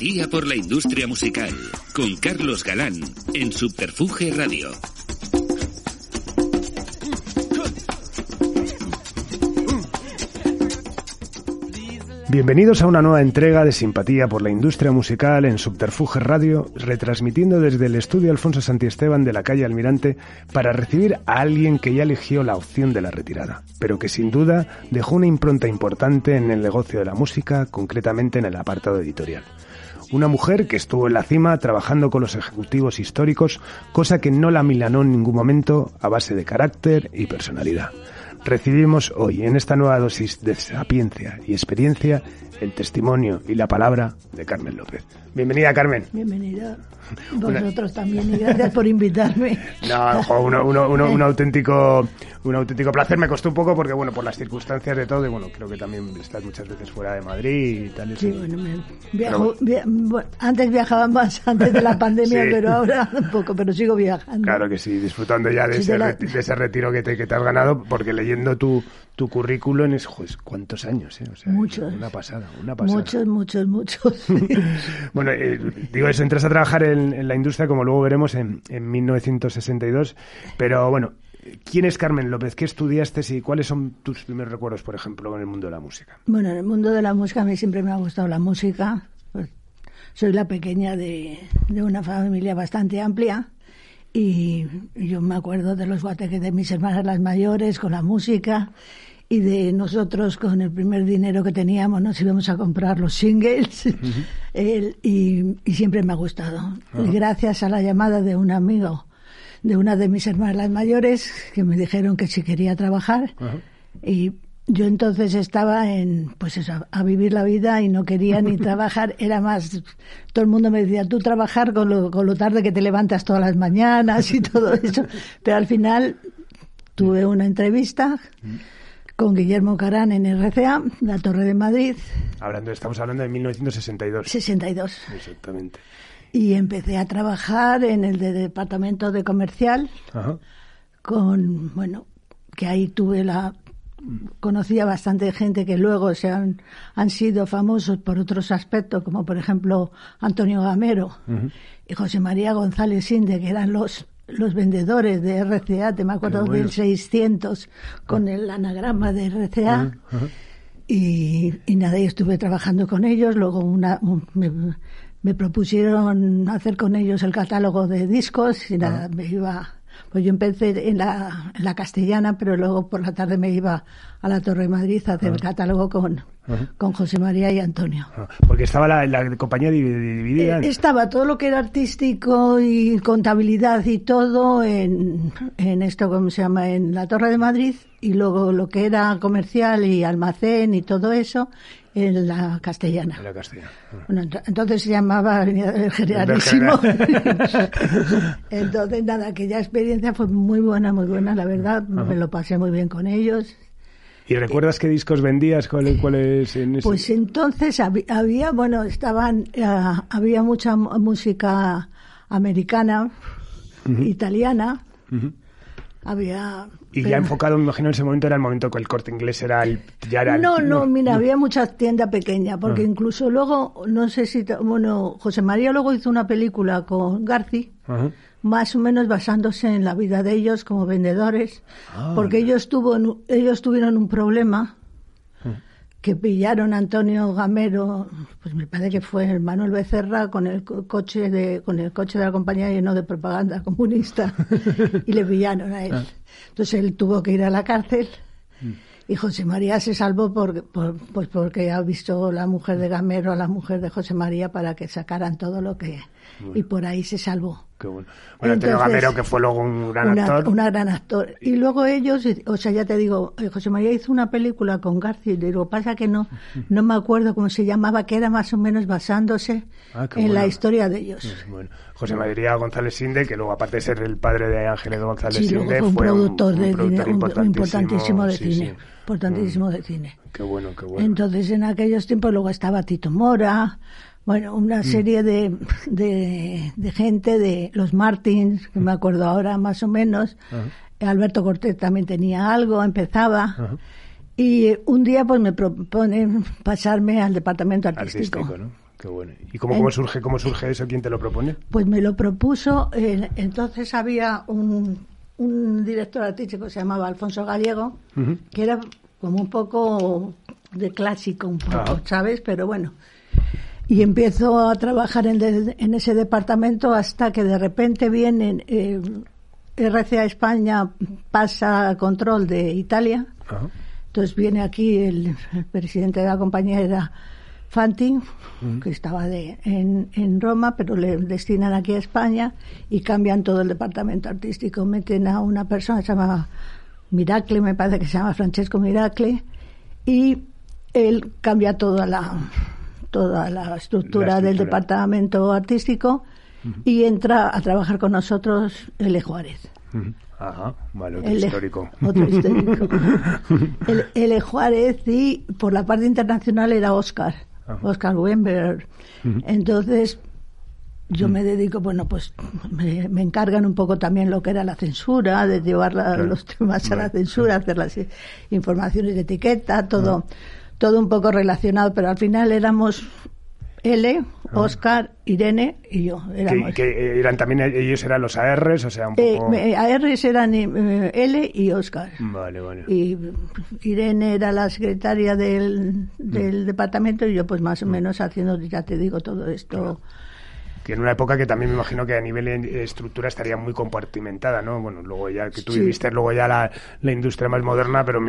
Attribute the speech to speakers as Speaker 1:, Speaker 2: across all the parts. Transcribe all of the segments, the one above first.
Speaker 1: Simpatía por la industria musical con Carlos Galán en Subterfuge Radio.
Speaker 2: Bienvenidos a una nueva entrega de Simpatía por la Industria Musical en Subterfuge Radio, retransmitiendo desde el estudio Alfonso Santiesteban de la calle Almirante para recibir a alguien que ya eligió la opción de la retirada, pero que sin duda dejó una impronta importante en el negocio de la música, concretamente en el apartado editorial. Una mujer que estuvo en la cima trabajando con los ejecutivos históricos, cosa que no la milanó en ningún momento a base de carácter y personalidad. Recibimos hoy en esta nueva dosis de sapiencia y experiencia el testimonio y la palabra de Carmen López. Bienvenida, Carmen.
Speaker 3: Bienvenida. Vosotros también y gracias por invitarme.
Speaker 2: No, uno, uno, uno, un auténtico un auténtico placer. Me costó un poco porque, bueno, por las circunstancias de todo, y bueno, creo que también estás muchas veces fuera de Madrid y tal.
Speaker 3: Sí, bueno, me viajo, via, bueno, antes viajaba más, antes de la pandemia,
Speaker 2: Sí.
Speaker 3: pero ahora un poco, pero sigo viajando.
Speaker 2: Claro que sí, disfrutando ya de,
Speaker 3: Sí,
Speaker 2: ese,
Speaker 3: la-
Speaker 2: de ese retiro que te, que te has ganado, porque leyendo tu, tu currículum es, joder, ¿cuántos años? Eh? O sea,
Speaker 3: Muchos.
Speaker 2: Una pasada, una pasada.
Speaker 3: Muchos, muchos, muchos.
Speaker 2: Bueno, eh, digo eso, entras a trabajar en, en la industria, como luego veremos, en, en 1962. Pero bueno, ¿quién es Carmen López? ¿Qué estudiaste y cuáles son tus primeros recuerdos, por ejemplo, en el mundo de la música?
Speaker 3: Bueno, en el mundo de la música a mí siempre me ha gustado la música. Pues, soy la pequeña de, de una familia bastante amplia y yo me acuerdo de los guateques de mis hermanas las mayores con la música y de nosotros con el primer dinero que teníamos nos íbamos a comprar los singles. El- y, y siempre me ha gustado. Gracias a la llamada de un amigo de una de mis hermanas las mayores que me dijeron que si quería trabajar y yo entonces estaba en, pues eso, a, vivir la vida y no quería ni trabajar. Era más, todo el mundo me decía, tú trabajar con lo, con lo tarde que te levantas todas las mañanas y todo eso. Pero al final tuve una entrevista con Guillermo Carán en RCA, la Torre de Madrid,
Speaker 2: Hablando, estamos hablando de 1962.
Speaker 3: 62.
Speaker 2: Exactamente.
Speaker 3: Y empecé a trabajar en el de departamento de comercial
Speaker 2: Ajá.
Speaker 3: con, bueno, que ahí tuve la conocía bastante gente que luego se han, han sido famosos por otros aspectos, como por ejemplo Antonio Gamero y José María González Inde, que eran los los vendedores de RCA, te me acuerdo
Speaker 2: bueno.
Speaker 3: del 600 con el anagrama de RCA. Y, y nada, y estuve trabajando con ellos. Luego una, un- me, me propusieron hacer con ellos el catálogo de discos y nada, me iba. Pues yo empecé en la, en la castellana, pero luego por la tarde me iba a la Torre de Madrid a hacer el catálogo con, con José María y Antonio.
Speaker 2: Ah, Porque estaba la, la compañía divi- dividida.
Speaker 3: Eh, Estaba todo lo que era artístico y contabilidad y todo en, en esto, ¿cómo se llama? En la Torre de Madrid y luego lo que era comercial y almacén y todo eso en la castellana.
Speaker 2: en la castellana.
Speaker 3: Bueno, ent- entonces se llamaba Avenida del Generalísimo. entonces, nada, aquella experiencia fue muy buena, muy buena, la verdad. Me lo pasé muy bien con ellos.
Speaker 2: ¿Y recuerdas qué discos vendías? ¿Cuál- ¿Cuáles en ese-
Speaker 3: Pues entonces había, bueno, estaban, ah, había mucha mu- música americana, italiana,
Speaker 2: Ujú.
Speaker 3: había...
Speaker 2: Y
Speaker 3: pero-
Speaker 2: ya enfocado, me imagino, en ese momento era el momento que el corte inglés era el. Ya era el-
Speaker 3: No, no, mira, había mucha tienda pequeña, porque
Speaker 2: Ah.
Speaker 3: incluso luego, no sé si, bueno, José María luego hizo una película con Garci,
Speaker 2: Ajá.
Speaker 3: más o menos basándose en la vida de ellos como vendedores,
Speaker 2: Ah,
Speaker 3: porque ellos, tuvo, ellos tuvieron un problema que pillaron a Antonio Gamero, pues me parece que fue el Manuel Becerra con el co- coche de con el coche de la compañía lleno de propaganda comunista y le pillaron a él. Entonces él tuvo que ir a la cárcel y José María se salvó por, por- pues porque ha visto la mujer de Gamero a la mujer de José María para que sacaran todo lo que y por ahí se salvó.
Speaker 2: Qué bueno. Bueno, Antonio Gamero, que fue luego un gran actor.
Speaker 3: Una gran actor. Y luego ellos, o sea, ya te digo, eh, José María hizo una película con García, que pasa que no, no me acuerdo cómo se llamaba, que era más o menos basándose ah, en la historia de ellos.
Speaker 2: Bueno. José María González Sinde, que luego, aparte de ser el padre de Ángeles González Sinde,
Speaker 3: fue un productor, de importantísimo, de cine. Importantísimo de cine.
Speaker 2: Qué bueno, qué bueno.
Speaker 3: Entonces, en aquellos tiempos luego estaba Tito Mora, bueno, una mm. serie de, de, gente, de los Martins, que me acuerdo ahora más o menos. Alberto Cortés también tenía algo, empezaba. Y un día pues me proponen pasarme al departamento artístico.
Speaker 2: artístico ¿no? Qué bueno. ¿Y cómo, cómo, surge, cómo surge eso? ¿Quién te lo propone?
Speaker 3: Pues me lo propuso, entonces había un, un director artístico que se llamaba Alfonso Gallego, que era como un poco de clásico, un poco, ¿sabes? Pero bueno, y empiezo a trabajar en, en, ese departamento hasta que de repente viene eh, RCA España pasa a control de Italia. Entonces viene aquí el, presidente de la compañía era Fanti, que estaba de, en, en, Roma, pero le destinan aquí a España y cambian todo el departamento artístico. Meten a una persona que se llama Miracle, me parece que se llama Francesco Miracle, y él cambia toda la toda la estructura, del departamento artístico y entra a trabajar con nosotros L. Juárez.
Speaker 2: Ajá, vale, otro histórico.
Speaker 3: Otro histórico. el, L. Juárez y por la parte internacional era Oscar, Oscar Wember. Entonces, yo me dedico, bueno, pues me, encargan un poco también lo que era la censura, de llevar los temas a la censura, hacer las informaciones de etiqueta, todo todo un poco relacionado, pero al final éramos L, Oscar, Irene y yo.
Speaker 2: Éramos. Que, eran también ellos eran los ARs, o sea, un poco...
Speaker 3: Eh, ARs eran eh, L y Oscar.
Speaker 2: Vale, vale.
Speaker 3: Y Irene era la secretaria del, del mm. departamento y yo pues más o mm. menos haciendo, ya te digo, todo esto
Speaker 2: que en una época que también me imagino que a nivel de estructura estaría muy compartimentada, ¿no? Bueno, luego ya que tú viviste luego ya la, la, industria más moderna, pero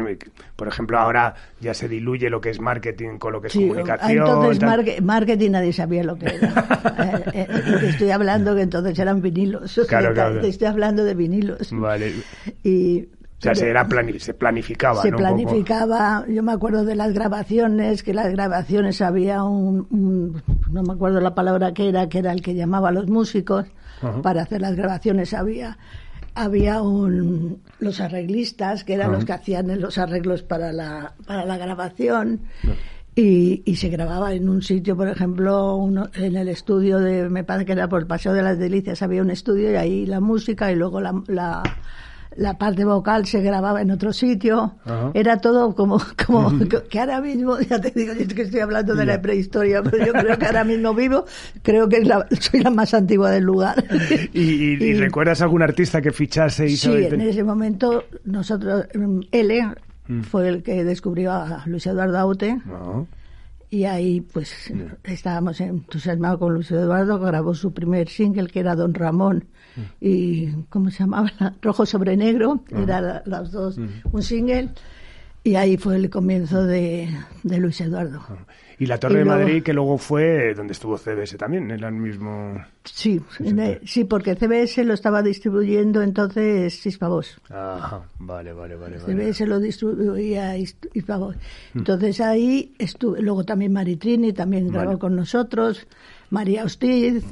Speaker 2: por ejemplo ahora ya se diluye lo que es marketing con lo que es comunicación.
Speaker 3: Entonces marketing nadie sabía lo que era. Eh, eh, te estoy hablando que entonces eran vinilos. Claro, claro. Te estoy hablando de vinilos.
Speaker 2: Vale.
Speaker 3: Y
Speaker 2: o sea, se, era se planificaba.
Speaker 3: Se planificaba, yo me acuerdo de las grabaciones, que las grabaciones había un, no me acuerdo la palabra que era, que era el que llamaba a los músicos para hacer las grabaciones. Había había un, los arreglistas, que eran los que hacían los arreglos para la, para la grabación. Y, y, se grababa en un sitio, por ejemplo, uno, en el estudio de, me parece que era por el Paseo de las Delicias, había un estudio y ahí la música y luego la, la la parte vocal se grababa en otro sitio, era todo como, como que ahora mismo, ya te digo, yo que estoy hablando de la prehistoria, pero yo creo que ahora mismo vivo, creo que soy la más antigua del lugar.
Speaker 2: ¿Y, recuerdas algún artista que fichase? Y
Speaker 3: sí, en ese momento nosotros, L mm. fue el que descubrió a Luis Eduardo Aute. Y ahí, pues, estábamos entusiasmados con Luis Eduardo, grabó su primer single, que era Don Ramón, y ¿cómo se llamaba? Rojo sobre negro, era las dos, un single. Y ahí fue el comienzo de, de Luis Eduardo.
Speaker 2: Y la Torre de Madrid, que luego fue donde estuvo CBS también, era el mismo...
Speaker 3: Sí, sí, porque CBS lo estaba distribuyendo entonces Hispavos.
Speaker 2: Ajá, vale, vale, vale.
Speaker 3: CBS lo distribuía Hispavos. Mm. Entonces ahí estuve, luego también Maritrini también grabó con nosotros, María Hostiz...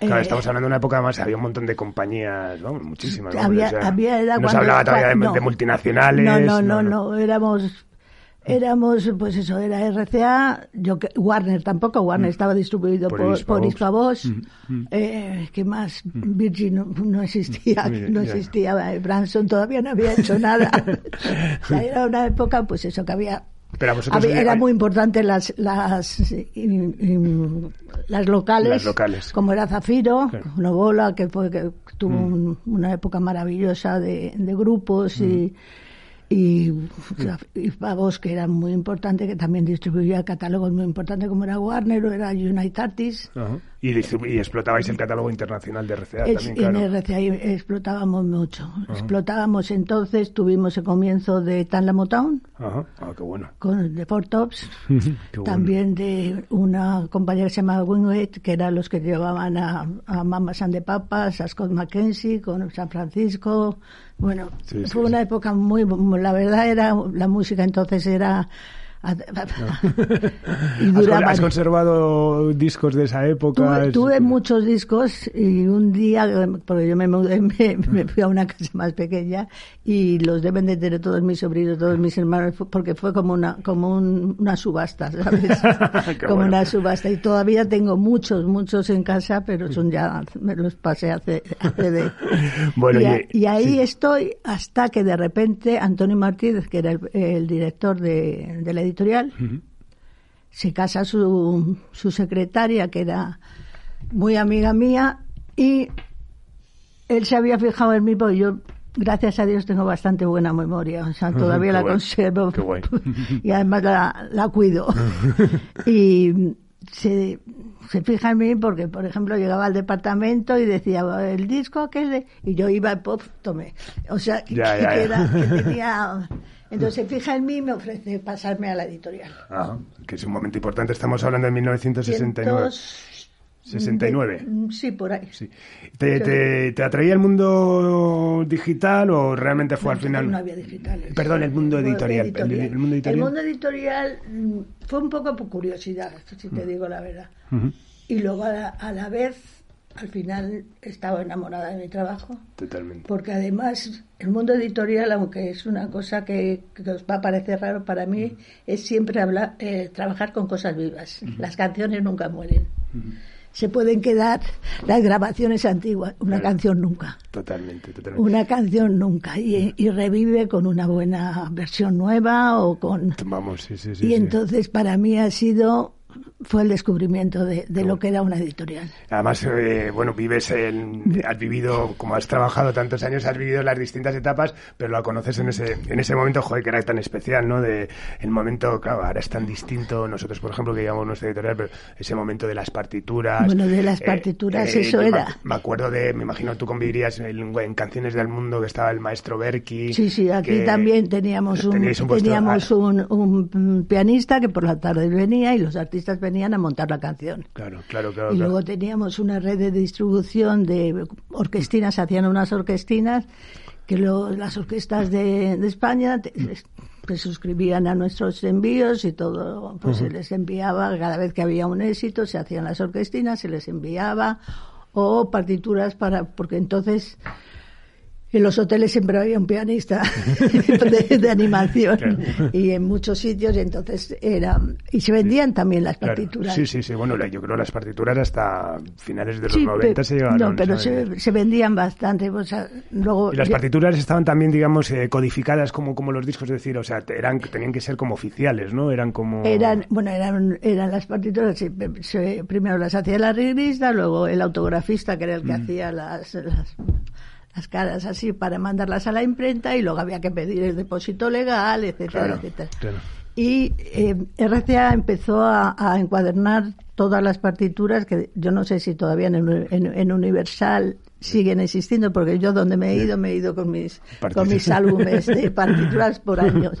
Speaker 2: Claro, eh, estamos hablando de una época más, había un montón de compañías, ¿no? Muchísimas. ¿no?
Speaker 3: Había, había, era
Speaker 2: no se hablaba todavía de, multinacionales.
Speaker 3: No, no, no, no, éramos éramos, pues eso, era RCA, yo Warner tampoco, Warner mm. estaba distribuido por, por, mm, mm. eh, ¿qué más? Virgin no, existía, no existía, Branson todavía no había hecho nada. o sea, era una época, pues eso, que había era muy importante las las, las locales, como era Zafiro, Novola, que fue que tuvo mm. una época maravillosa de, grupos y mm. y, Pagos que era muy importante, que también distribuía catálogos muy importantes como era Warner o era United Artists,
Speaker 2: Y, y, explotabais el catálogo internacional de RCA también,
Speaker 3: claro. En RCA explotábamos mucho. Explotábamos entonces, tuvimos el comienzo de Tanla Motown.
Speaker 2: Ah, qué bueno.
Speaker 3: Con The Four Tops. también de una compañía que se llama Wingate, que eran los que llevaban a, a Mamas and the Papas, a Scott McKenzie, con San Francisco. Bueno, fue una época muy, la verdad era, la música entonces era
Speaker 2: ¿Has, conservado discos de esa época?
Speaker 3: Tuve, muchos discos y un día, porque yo me, me, fui a una casa más pequeña y los deben de tener todos mis sobrinos, todos mis hermanos, porque fue como una como una subasta, ¿sabes? como una subasta. Y todavía tengo muchos, muchos en casa, pero son ya, me los pasé hace, de... bueno, y, ahí estoy hasta que de repente Antonio Martínez, que era el, director de, de la editorial. Se casa su, su secretaria, que era muy amiga mía, y él se había fijado en mí, porque yo, gracias a Dios, tengo bastante buena memoria. O sea, todavía la conservo. y además la, la cuido. y se, se fija en mí porque, por ejemplo, llegaba al departamento y decía, el disco aquel de... Y yo iba, pop, tomé. O sea, que, Era, que tenía entonces se fija en mí y me ofrece pasarme a la editorial.
Speaker 2: Ah, que es un momento importante. Estamos hablando de 1969. 69.
Speaker 3: Sí, por ahí.
Speaker 2: ¿Te, te, atraía el mundo digital o realmente fue
Speaker 3: al
Speaker 2: final?
Speaker 3: No había digital.
Speaker 2: Perdón, el mundo editorial. El,
Speaker 3: mundo editorial. El mundo editorial mm, fue un poco por curiosidad, si te mm. digo la verdad. Y luego a la vez al final estaba enamorada de mi trabajo.
Speaker 2: Totalmente.
Speaker 3: Porque además el mundo editorial, aunque es una cosa que, os va a parecer raro para mí, es siempre hablar, eh, trabajar con cosas vivas. Las canciones nunca mueren. Se pueden quedar las grabaciones antiguas, una canción nunca.
Speaker 2: Totalmente, totalmente.
Speaker 3: Una canción nunca. Y, y, revive con una buena versión nueva o con...
Speaker 2: Vamos, sí, sí, sí.
Speaker 3: Y entonces para mí ha sido fue el descubrimiento de, lo que era una editorial.
Speaker 2: Además, eh, bueno, vives, en, has vivido, como has trabajado tantos años, has vivido las distintas etapas, pero lo conoces en ese, en ese momento, joder, que era tan especial, ¿no? De el momento, claro, ahora es tan distinto, nosotros, por ejemplo, que llevamos nuestra editorial, pero ese momento de las partituras.
Speaker 3: Bueno, de las eh, partituras, eh, eso era.
Speaker 2: Me, acuerdo de, me imagino, tú convivirías en, en, Canciones del Mundo, que estaba el maestro Berki.
Speaker 3: Sí, sí, aquí también teníamos un, teníamos un, un pianista que por la tarde venía y los artistas venían venían a montar la canción.
Speaker 2: Claro, claro, claro.
Speaker 3: Y luego teníamos una red de distribución de orquestinas, hacían unas orquestinas que las orquestas de, España se suscribían a nuestros envíos y todo, pues se les enviaba, cada vez que había un éxito, se hacían las orquestinas, se les enviaba, o partituras para, porque entonces en los hoteles siempre había un pianista de, animación y en muchos sitios y entonces era y se vendían también las partituras.
Speaker 2: Sí sí sí. Bueno yo creo las partituras hasta finales de los 90 se llevaron
Speaker 3: no pero se, vendían bastante luego
Speaker 2: y las partituras estaban también digamos eh, codificadas como como los discos es decir o sea eran tenían que ser como oficiales no eran como
Speaker 3: eran bueno eran eran las partituras primero las hacía la regrista luego el autografista que era el que mm. hacía las las caras así para mandarlas a la imprenta y luego había que pedir el depósito legal, etcétera, etcétera. Y eh, RCA empezó a, encuadernar todas las partituras que yo no sé si todavía en Universal siguen existiendo porque yo donde me he ido me he ido con mis con mis álbumes de partituras por años.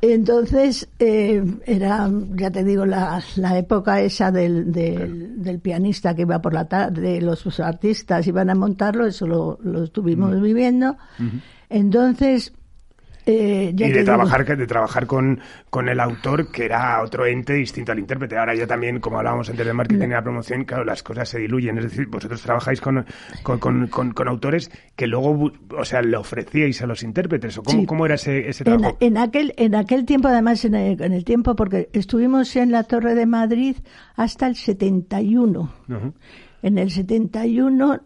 Speaker 3: Entonces eh, era ya te digo la, la época esa del, del, pianista que iba por la tarde los artistas iban a montarlo eso lo, lo estuvimos viviendo. Entonces
Speaker 2: eh, y de trabajar, de trabajar con, con el autor, que era otro ente distinto al intérprete. Ahora ya también, como hablábamos antes de marketing y la promoción, claro, las cosas se diluyen. Es decir, vosotros trabajáis con, con, con, autores que luego, o sea, le ofrecíais a los intérpretes. ¿O cómo, cómo era ese, ese trabajo?
Speaker 3: En, aquel, en aquel tiempo, además, en el, en el tiempo, porque estuvimos en la Torre de Madrid hasta el 71 en el 71,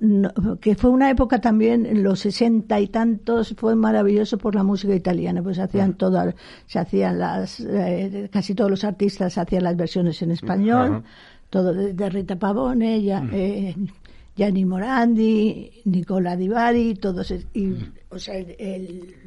Speaker 3: que fue una época también, en los 60 y tantos, fue maravilloso por la música italiana, pues hacían ah. todas, se hacían las, eh, casi todos los artistas hacían las versiones en español, todo de, Rita Pavone, ya, eh, Gianni Morandi, Nicola Di Bari, todos, y, o sea, el,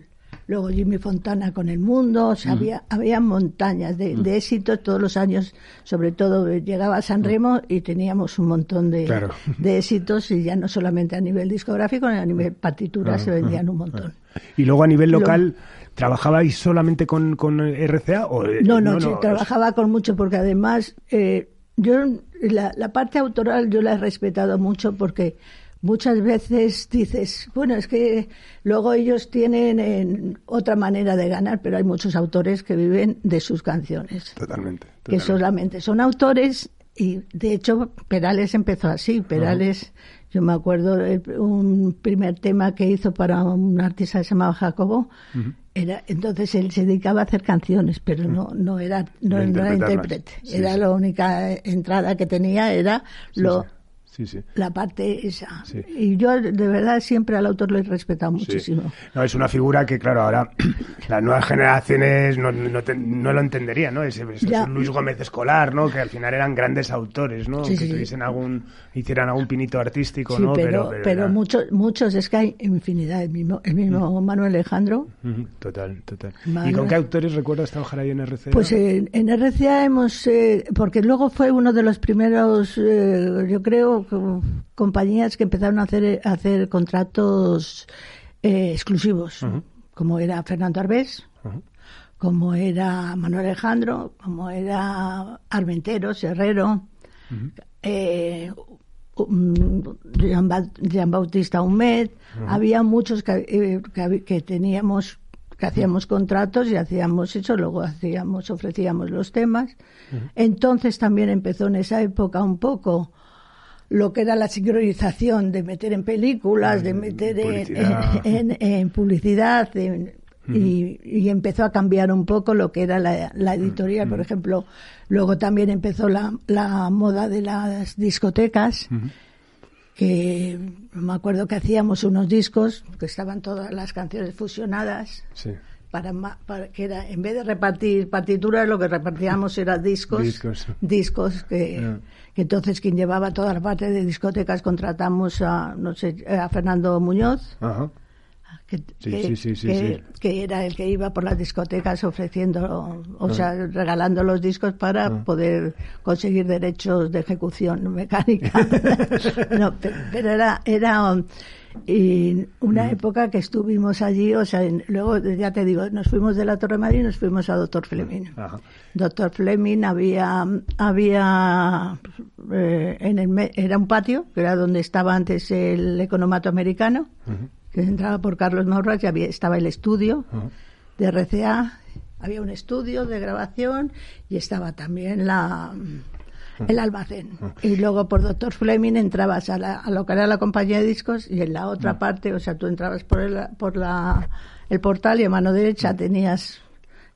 Speaker 3: luego Jimmy Fontana con El Mundo, o sea, había, había montañas de, de éxitos todos los años, sobre todo eh, llegaba a San Remo y teníamos un montón de,
Speaker 2: Claro.
Speaker 3: de éxitos y ya no solamente a nivel discográfico, a nivel partitura se vendían un montón.
Speaker 2: Y luego a nivel local, ¿trabajabais solamente con, con RCA? O, eh,
Speaker 3: No, no, sí, trabajaba con mucho porque además eh, yo la, la parte autoral yo la he respetado mucho porque muchas veces dices, bueno, es que luego ellos tienen eh, otra manera de ganar, pero hay muchos autores que viven de sus canciones,
Speaker 2: Totalmente.
Speaker 3: que solamente son autores y de hecho Perales empezó así, Perales, yo me acuerdo el- un primer tema que hizo para un artista que se llamaba Jacobo, era entonces él se dedicaba a hacer canciones, pero no no era no,
Speaker 2: De
Speaker 3: no era intérprete,
Speaker 2: Sí,
Speaker 3: era
Speaker 2: sí.
Speaker 3: la única entrada que tenía era
Speaker 2: Sí,
Speaker 3: lo
Speaker 2: sí. Sí, sí.
Speaker 3: la parte esa.
Speaker 2: Sí.
Speaker 3: Y yo de verdad siempre al autor lo he respetado muchísimo.
Speaker 2: No, es una figura que, claro, ahora las nuevas generaciones no, no, te- no lo entenderían, ¿no? Ese
Speaker 3: Ya.
Speaker 2: Luis Gómez Escolar, ¿no? Que al final eran grandes autores, ¿no? Que tuviesen algún, hicieran algún pinito artístico,
Speaker 3: Sí,
Speaker 2: ¿no?
Speaker 3: pero, pero, muchos, muchos, es que hay infinidad. El mismo, el mismo Manuel Alejandro,
Speaker 2: Ujú, Total, total. ¿Y con qué autores recuerdas trabajar ahí en RCA?
Speaker 3: Pues en, en RCA hemos, eh, porque luego fue uno de los primeros, eh, yo creo, co- compañías que empezaron a hacer, a hacer contratos eh, exclusivos, como era Fernando Arbés, como era Manuel Alejandro, como era Armenteros, Herrero, eh, Jean Bautista Humet, había muchos que, eh, que teníamos que hacíamos contratos y hacíamos eso, luego hacíamos, ofrecíamos los temas. Entonces también empezó en esa época un poco lo que era la sincronización de meter en películas, de meter en-
Speaker 2: publicidad.
Speaker 3: en, en- en publicidad, en- y, y empezó a cambiar un poco lo que era la, la editorial, por ejemplo. Luego también empezó la, la moda de las discotecas, que me acuerdo que hacíamos unos discos, que estaban todas las canciones fusionadas,
Speaker 2: Sí.
Speaker 3: para, para que era en vez de repartir partituras lo que repartíamos era discos
Speaker 2: Discos.
Speaker 3: discos que,
Speaker 2: Ya.
Speaker 3: que entonces quien llevaba toda la parte de discotecas contratamos a no sé a Fernando Muñoz
Speaker 2: Ajá.
Speaker 3: Que,
Speaker 2: Sí,
Speaker 3: que-
Speaker 2: sí, sí, sí,
Speaker 3: que-
Speaker 2: sí.
Speaker 3: que era el que iba por las discotecas ofreciendo o
Speaker 2: Ah.
Speaker 3: sea regalando los discos para poder conseguir derechos de ejecución mecánica no, pe- pero era era y una época que estuvimos allí, o sea, en- luego ya te digo, nos fuimos de la Torre Madrid y nos fuimos a Doctor Fleming.
Speaker 2: Ajá.
Speaker 3: Doctor Fleming había, había eh, en el, era un patio, que era donde estaba antes el economato americano, que entraba por Carlos Maurras y había, estaba el estudio de RCA, había un estudio de grabación y estaba también la el almacén. Y luego por Doctor Fleming entrabas a, la, a lo que era la compañía de discos y en la otra parte, o sea, tú entrabas por el, por la, el portal y a mano derecha tenías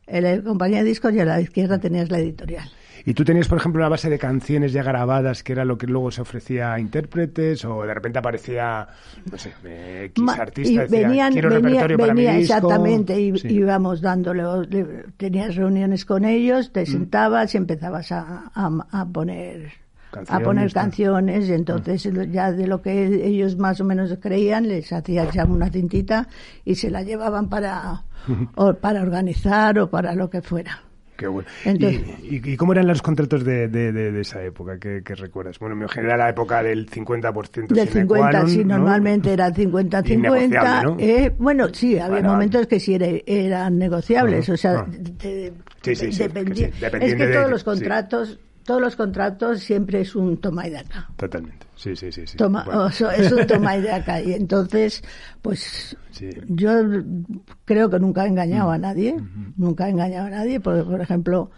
Speaker 3: el compañía de discos y a la izquierda tenías la editorial.
Speaker 2: ¿Y tú tenías, por ejemplo, una base de canciones ya grabadas que era lo que luego se ofrecía a intérpretes o de repente aparecía, no sé, eh, X artista decía,
Speaker 3: venían,
Speaker 2: quiero
Speaker 3: venía,
Speaker 2: repertorio para
Speaker 3: venía
Speaker 2: mi disco"?
Speaker 3: exactamente y
Speaker 2: Sí.
Speaker 3: íbamos dándole le- tenías reuniones con ellos
Speaker 2: Mm.
Speaker 3: te sentabas y empezabas a, a- a poner a
Speaker 2: Canciones,
Speaker 3: poner
Speaker 2: tal.
Speaker 3: canciones y entonces lo- ya de lo que ellos más o menos creían les hacías ya una cintita y se la llevaban para o para organizar o para lo que fuera
Speaker 2: Qué bueno.
Speaker 3: Entonces-
Speaker 2: ¿Y, y, y cómo eran los contratos de, de, de- de esa época? ¿Qué, qué recuerdas? Bueno, me era la época del 50%
Speaker 3: Del
Speaker 2: sine
Speaker 3: 50,
Speaker 2: qua non,
Speaker 3: sí,
Speaker 2: ¿no?
Speaker 3: normalmente era 50-50.
Speaker 2: Innegociable, ¿no?
Speaker 3: eh, bueno, sí, había momentos que sí era- eran negociables, o sea, de-
Speaker 2: Sí, sí, sí,
Speaker 3: dependía-
Speaker 2: que
Speaker 3: es que todos los contratos, todos los contratos siempre es un toma y daca.
Speaker 2: Totalmente. Sí, sí, sí. sí.
Speaker 3: Toma,
Speaker 2: Bueno,
Speaker 3: o sea, es un toma y daca. Y entonces, pues
Speaker 2: Sí.
Speaker 3: yo creo que nunca he engañado a nadie, nunca he engañado a nadie, porque, por ejemplo,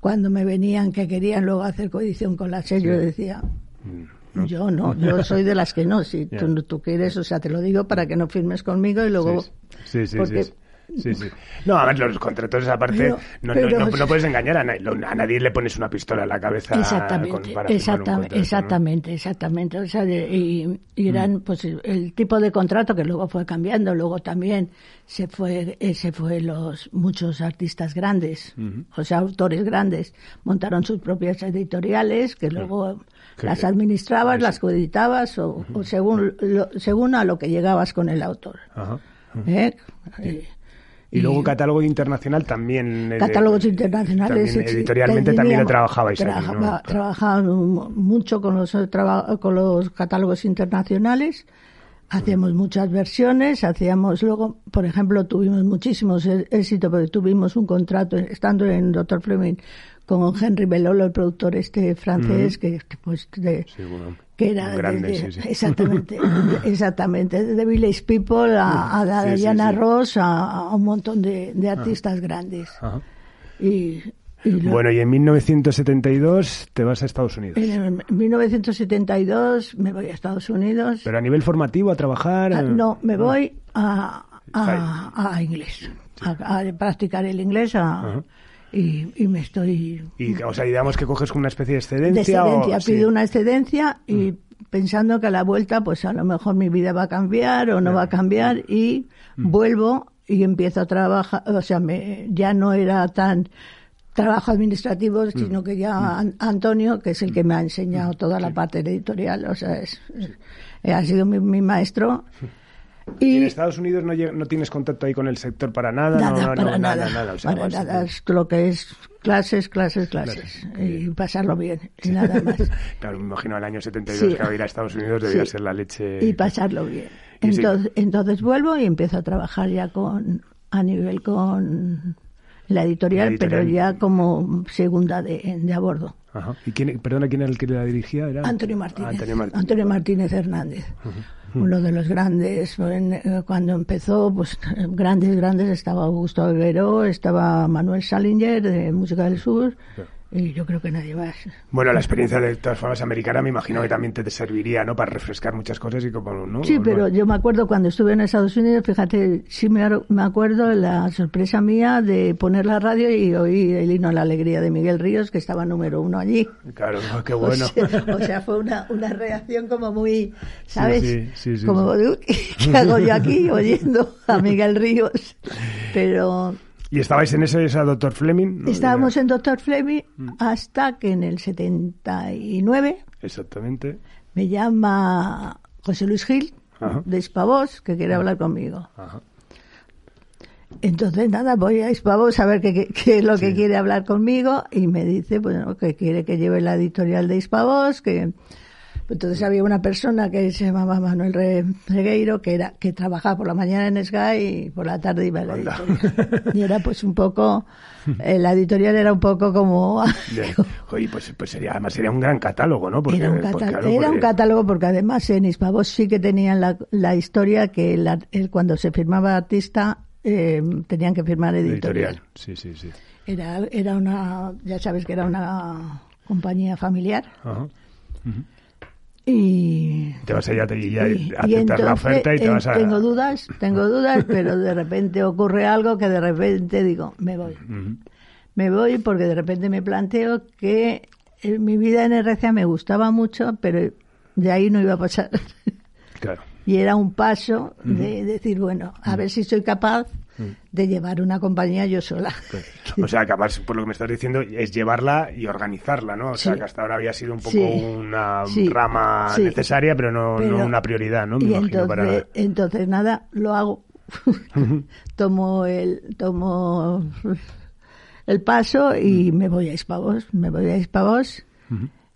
Speaker 3: cuando me venían que querían luego hacer coedición con la sello, yo decía,
Speaker 2: Mm,
Speaker 3: yo no, yo soy de las que no. Si
Speaker 2: Ya.
Speaker 3: tú, tú quieres, o sea, te lo digo para que no firmes conmigo y luego.
Speaker 2: Sí, sí, sí,
Speaker 3: porque-
Speaker 2: sí, sí. No, además los contratos aparte
Speaker 3: Pero-
Speaker 2: no, no-
Speaker 3: pero-
Speaker 2: no, no puedes engañar a nadie. A nadie le pones una pistola en la cabeza
Speaker 3: Exactamente,
Speaker 2: con- para
Speaker 3: exactamente, exactamente, exactamente. O sea, de- y, y eran pues el, tipo de contrato que luego fue cambiando. Luego también se fue, eh, se fue los muchos artistas grandes, o sea, autores grandes, montaron sus propias editoriales que luego las administrabas, las coeditabas o, o según lo- según a lo que llegabas con el autor.
Speaker 2: Ajá.
Speaker 3: ¿eh? Y,
Speaker 2: Y, luego catálogo internacional también.
Speaker 3: Eh, Catálogos internacionales.
Speaker 2: editorialmente también lo trabajabais.
Speaker 3: Trabajaba, mucho con los, con los catálogos internacionales. Hacíamos muchas versiones, hacíamos luego, por ejemplo, tuvimos muchísimos e-, éxito porque tuvimos un contrato estando en Dr. Fleming con Henry Belolo, el productor este francés, que pues de, que era
Speaker 2: grande,
Speaker 3: exactamente, exactamente, de Village People a, a Diana Ross, a, un montón de, artistas grandes. Y,
Speaker 2: bueno, y en 1972 te vas a Estados Unidos.
Speaker 3: En 1972 me voy a Estados Unidos.
Speaker 2: ¿Pero a nivel formativo, a trabajar?
Speaker 3: Ah, no, me voy a, a, inglés, a, practicar el inglés, a, y, me estoy...
Speaker 2: Y, o sea, digamos que coges una especie de excedencia.
Speaker 3: De excedencia, pido una excedencia y mm. pensando que a la vuelta, pues a lo mejor mi vida va a cambiar o no va a cambiar y mm. vuelvo y empiezo a trabajar, o sea, me, ya no era tan trabajo administrativo, mm. sino que ya Antonio, que es el que me ha enseñado toda la parte editorial, o sea, es, ha sido mi, mi maestro.
Speaker 2: Y, en Estados Unidos no, no, tienes contacto ahí con el sector para nada,
Speaker 3: nada, para nada, nada, para nada. Es lo que es clases, clases, clases, y pasarlo bien, y nada más.
Speaker 2: claro, me imagino al año 72 que a ir a Estados Unidos debía ser la leche.
Speaker 3: Y pasarlo bien. Entonces, entonces vuelvo y empiezo a trabajar ya con a nivel con la editorial, pero ya como segunda de, de a bordo.
Speaker 2: Ajá. ¿Y quién, perdona, quién era el que la dirigía? Era...
Speaker 3: Antonio Martínez. Antonio Martínez, Hernández. Uno de los grandes, eh, cuando empezó, pues grandes, grandes, estaba Augusto Albero, estaba Manuel Salinger de Música del Sur, y yo creo que nadie más.
Speaker 2: Bueno, la experiencia de todas formas americana me imagino que también te serviría, ¿no? Para refrescar muchas cosas y como, ¿no?
Speaker 3: Sí, pero yo me acuerdo cuando estuve en Estados Unidos, fíjate, sí me, me acuerdo la sorpresa mía de poner la radio y oír el himno a la alegría de Miguel Ríos, que estaba número uno allí.
Speaker 2: Claro, qué bueno.
Speaker 3: O sea, fue una, una reacción como muy, ¿sabes? Sí, sí, sí, como, ¿qué hago yo aquí oyendo a Miguel Ríos? Pero
Speaker 2: ¿Y estabais en ese, esa Doctor Fleming?
Speaker 3: Estábamos en Doctor Fleming mm. hasta que en el 79.
Speaker 2: Exactamente.
Speaker 3: Me llama José Luis Gil de Hispavos que quiere hablar conmigo. Entonces, nada, voy a Hispavos a ver qué, es lo que quiere hablar conmigo y me dice, bueno, que quiere que lleve la editorial de Hispavos, que entonces había una persona que se llamaba Manuel Regueiro, que era que trabajaba por la mañana en Sky y por la tarde iba a la editorial. Y era pues un poco, eh, la editorial era un poco como...
Speaker 2: Oye, pues, pues sería, además sería un gran catálogo, ¿no?
Speaker 3: era un, catálogo porque además en Hispavos sí que tenían la, la historia que cuando se firmaba artista eh, tenían que firmar editorial.
Speaker 2: Sí, sí, sí.
Speaker 3: Era, era una, ya sabes que era una compañía familiar. Ajá. Y
Speaker 2: te vas a, ir a, aceptar la oferta y te vas a...
Speaker 3: Tengo dudas, tengo dudas, pero de repente ocurre algo que de repente digo, me voy. Me voy porque de repente me planteo que mi vida en RCA me gustaba mucho, pero de ahí no iba a pasar.
Speaker 2: Claro.
Speaker 3: y era un paso de decir, bueno, a ver si soy capaz de llevar una compañía yo sola.
Speaker 2: O sea, que por lo que me estás diciendo, es llevarla y organizarla, ¿no? O sea, que hasta ahora había sido un poco una rama necesaria, pero no, una prioridad, ¿no?
Speaker 3: Me entonces, entonces, nada, lo hago. tomo el tomo el paso y me voy a Hispavos, me voy a Hispavos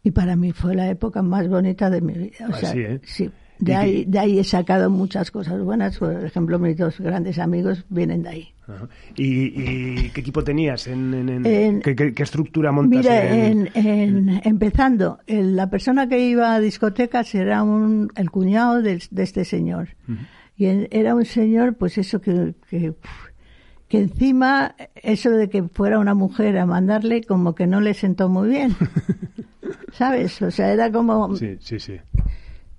Speaker 3: y para mí fue la época más bonita de mi vida. O sea, ¿eh? sí de ahí, de ahí he sacado muchas cosas buenas. Por ejemplo, mis dos grandes amigos vienen de ahí.
Speaker 2: ¿Y, qué equipo tenías? En, ¿qué, estructura montas?
Speaker 3: Mira, en, empezando, la persona que iba a discotecas era un, el cuñado de, este señor. Y era un señor, pues eso que, que, que encima, eso de que fuera una mujer a mandarle, como que no le sentó muy bien. ¿Sabes? O sea, era como...
Speaker 2: Sí, sí, sí.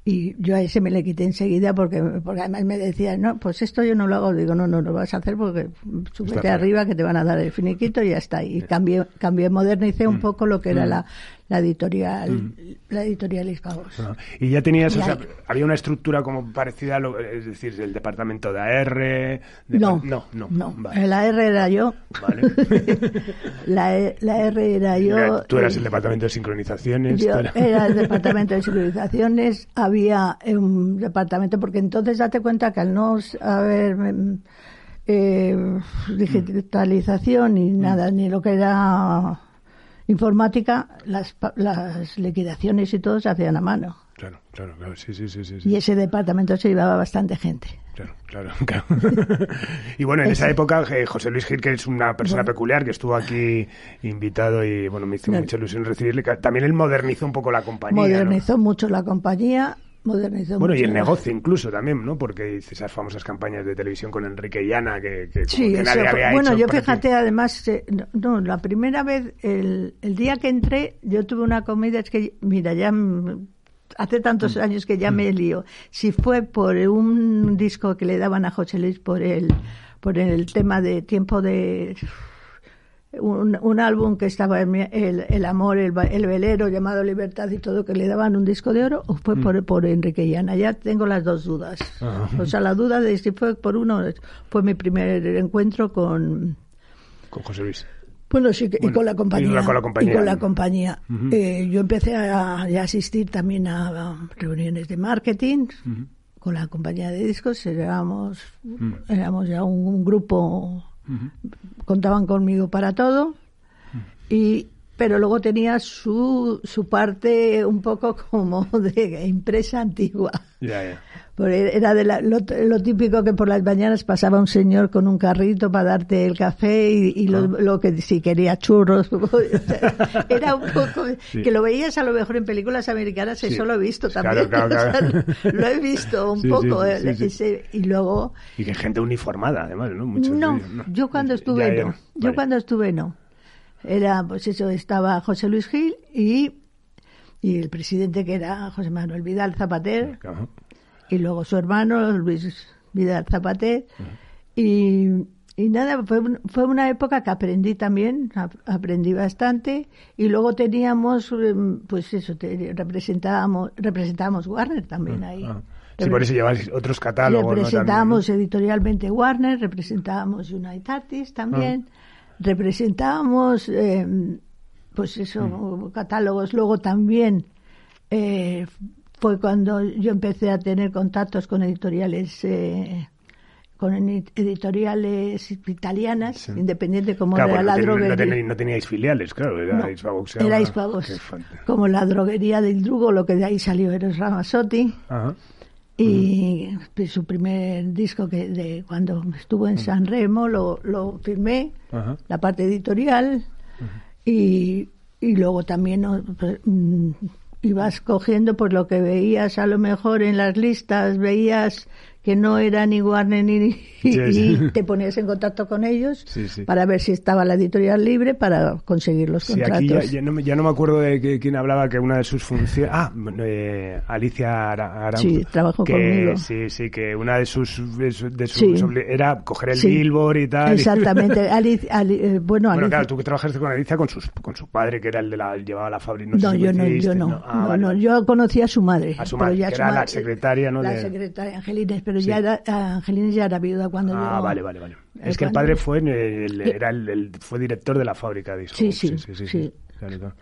Speaker 3: Y yo a ese me le quité enseguida porque, porque además me decía, no, pues esto yo no lo hago. Digo, no, no lo vas a hacer porque súbete arriba que te van a dar el finiquito y ya está. Y cambié, cambié modernicé un mm. poco lo que era mm. la, la editorial, mm. la editorial Hispavos.
Speaker 2: y ya tenías, o sea, había una estructura como parecida a lo, es decir, el departamento de AR.
Speaker 3: no, no, no, no. El AR era yo. Vale. la, la R era yo.
Speaker 2: Tú eras el departamento de sincronizaciones.
Speaker 3: Yo era el departamento de sincronizaciones. Había un departamento, porque entonces date cuenta que al no haber eh, digitalización ni
Speaker 2: Mm.
Speaker 3: nada, ni lo que era informática, las, las liquidaciones y todo se hacían a mano.
Speaker 2: Claro, claro, claro. Sí, sí, sí, sí.
Speaker 3: Y ese departamento se llevaba bastante gente.
Speaker 2: Claro, claro, claro. y bueno, en esa época, eh, José Luis Gil, que es una persona
Speaker 3: Bueno.
Speaker 2: peculiar, que estuvo aquí invitado y bueno, me hizo
Speaker 3: No.
Speaker 2: mucha ilusión recibirle. También él modernizó un poco la compañía. ¿no?
Speaker 3: Modernizó mucho la compañía, modernizó
Speaker 2: Bueno, y el negocio incluso también, ¿no? Porque esas famosas campañas de televisión con Enrique y Ana que, que,
Speaker 3: Sí,
Speaker 2: que
Speaker 3: eso
Speaker 2: nadie había
Speaker 3: bueno,
Speaker 2: hecho
Speaker 3: yo fíjate, además, eh, no, la primera vez, el, el día que entré, yo tuve una comida, es que, mira, ya mm, hace tantos
Speaker 2: Mm.
Speaker 3: años que ya me lío. Si fue por un disco que le daban a José Luis por el, por el tema de tiempo de... Un, un álbum que estaba en mi- el, el amor, el, el velero llamado Libertad y todo, que le daban un disco de oro, o fue
Speaker 2: Mm.
Speaker 3: por, por Enrique y Ana. Ya tengo las dos dudas.
Speaker 2: Ajá.
Speaker 3: O sea, la duda de si fue por uno, fue mi primer encuentro con,
Speaker 2: Con José Luis.
Speaker 3: bueno, sí, y con la
Speaker 2: y
Speaker 3: compañía.
Speaker 2: con la compañía.
Speaker 3: y con la compañía. Eh, yo empecé a, asistir también a, reuniones de marketing con la compañía de discos. Éramos, éramos ya un, un grupo, contaban conmigo para todo. Y, pero luego tenía su, su parte un poco como de empresa antigua.
Speaker 2: Ya, ya.
Speaker 3: Porque era de la- lo, lo típico que por las mañanas pasaba un señor con un carrito para darte el café y, y lo,
Speaker 2: Ah.
Speaker 3: lo que si quería churros. era un poco
Speaker 2: Sí.
Speaker 3: que lo veías a lo mejor en películas americanas,
Speaker 2: Sí.
Speaker 3: eso lo he visto
Speaker 2: Claro,
Speaker 3: también.
Speaker 2: claro, claro.
Speaker 3: O sea, lo he visto un
Speaker 2: Sí,
Speaker 3: poco. eh, ese- y luego
Speaker 2: Y que gente uniformada, además, ¿no? Muchos
Speaker 3: no,
Speaker 2: de ellos,
Speaker 3: yo cuando
Speaker 2: Ya,
Speaker 3: estuve
Speaker 2: ya,
Speaker 3: no. Yo
Speaker 2: vale.
Speaker 3: cuando estuve no. Era, pues eso, estaba José Luis Gil y, y el presidente que era José Manuel Vidal Zapater. Y luego su hermano Luis Vidal Zapater. Y, y nada fue, fue una época que aprendí también ap- aprendí bastante. Y luego teníamos em, pues eso te- representábamos representábamos Warner también ahí.
Speaker 2: Ah. Sí, por eso lleváis otros catálogos,
Speaker 3: representábamos editorialmente Warner representábamos United Artists también.
Speaker 2: Ah.
Speaker 3: Representábamos eh, pues eso
Speaker 2: Mm.
Speaker 3: catálogos luego también eh, fue cuando yo empecé a tener contactos con editoriales eh, con edi- editoriales italianas
Speaker 2: Sí.
Speaker 3: independiente como
Speaker 2: Claro,
Speaker 3: era
Speaker 2: bueno,
Speaker 3: la
Speaker 2: no
Speaker 3: droguería
Speaker 2: teníais, no teníais filiales, claro, era
Speaker 3: No,
Speaker 2: falta.
Speaker 3: como la droguería del Drugo lo que de ahí salió Eros Ramazzotti
Speaker 2: Ajá.
Speaker 3: Y pues, su primer disco que de cuando estuvo en San Remo lo, lo firmé
Speaker 2: Ajá.
Speaker 3: la parte editorial y, y luego también. Pues, mm, ibas cogiendo por lo que veías a lo mejor en las listas veías que no era ni Warner ni y,
Speaker 2: Sí, sí.
Speaker 3: y te ponías en contacto con ellos
Speaker 2: Sí,
Speaker 3: para ver si estaba la editorial libre para conseguir los contratos
Speaker 2: aquí ya, ya no, me- ya no me acuerdo de que- quién hablaba que una de sus funciones. Ah, eh, Alicia Ara-.
Speaker 3: Sí, trabajó
Speaker 2: que,
Speaker 3: conmigo.
Speaker 2: Sí, sí, que una de sus, de sus, era coger el billboard y tal.
Speaker 3: exactamente Ali- Ali- eh, bueno,
Speaker 2: Bueno,
Speaker 3: Alicia-
Speaker 2: claro, tú que trabajaste con Alicia, con, sus, con su padre, que era el de la llevaba la fábrica.
Speaker 3: No,
Speaker 2: sé si
Speaker 3: yo no, yo no.
Speaker 2: Ah,
Speaker 3: no,
Speaker 2: vale,
Speaker 3: no. Yo conocí a su madre.
Speaker 2: A su
Speaker 3: pero
Speaker 2: madre,
Speaker 3: ya
Speaker 2: que
Speaker 3: su
Speaker 2: era la
Speaker 3: madre-
Speaker 2: secretaria, ¿no?
Speaker 3: La
Speaker 2: de-
Speaker 3: secretaria Angelines, pero
Speaker 2: Sí.
Speaker 3: ya era, Angelines ya era viuda cuando
Speaker 2: Ah,
Speaker 3: yo...
Speaker 2: vale, vale, vale.
Speaker 3: eh,
Speaker 2: Es que el padre fue, el- era el, el- fue director de la fábrica de
Speaker 3: Sí, sí, sí.
Speaker 2: Claro.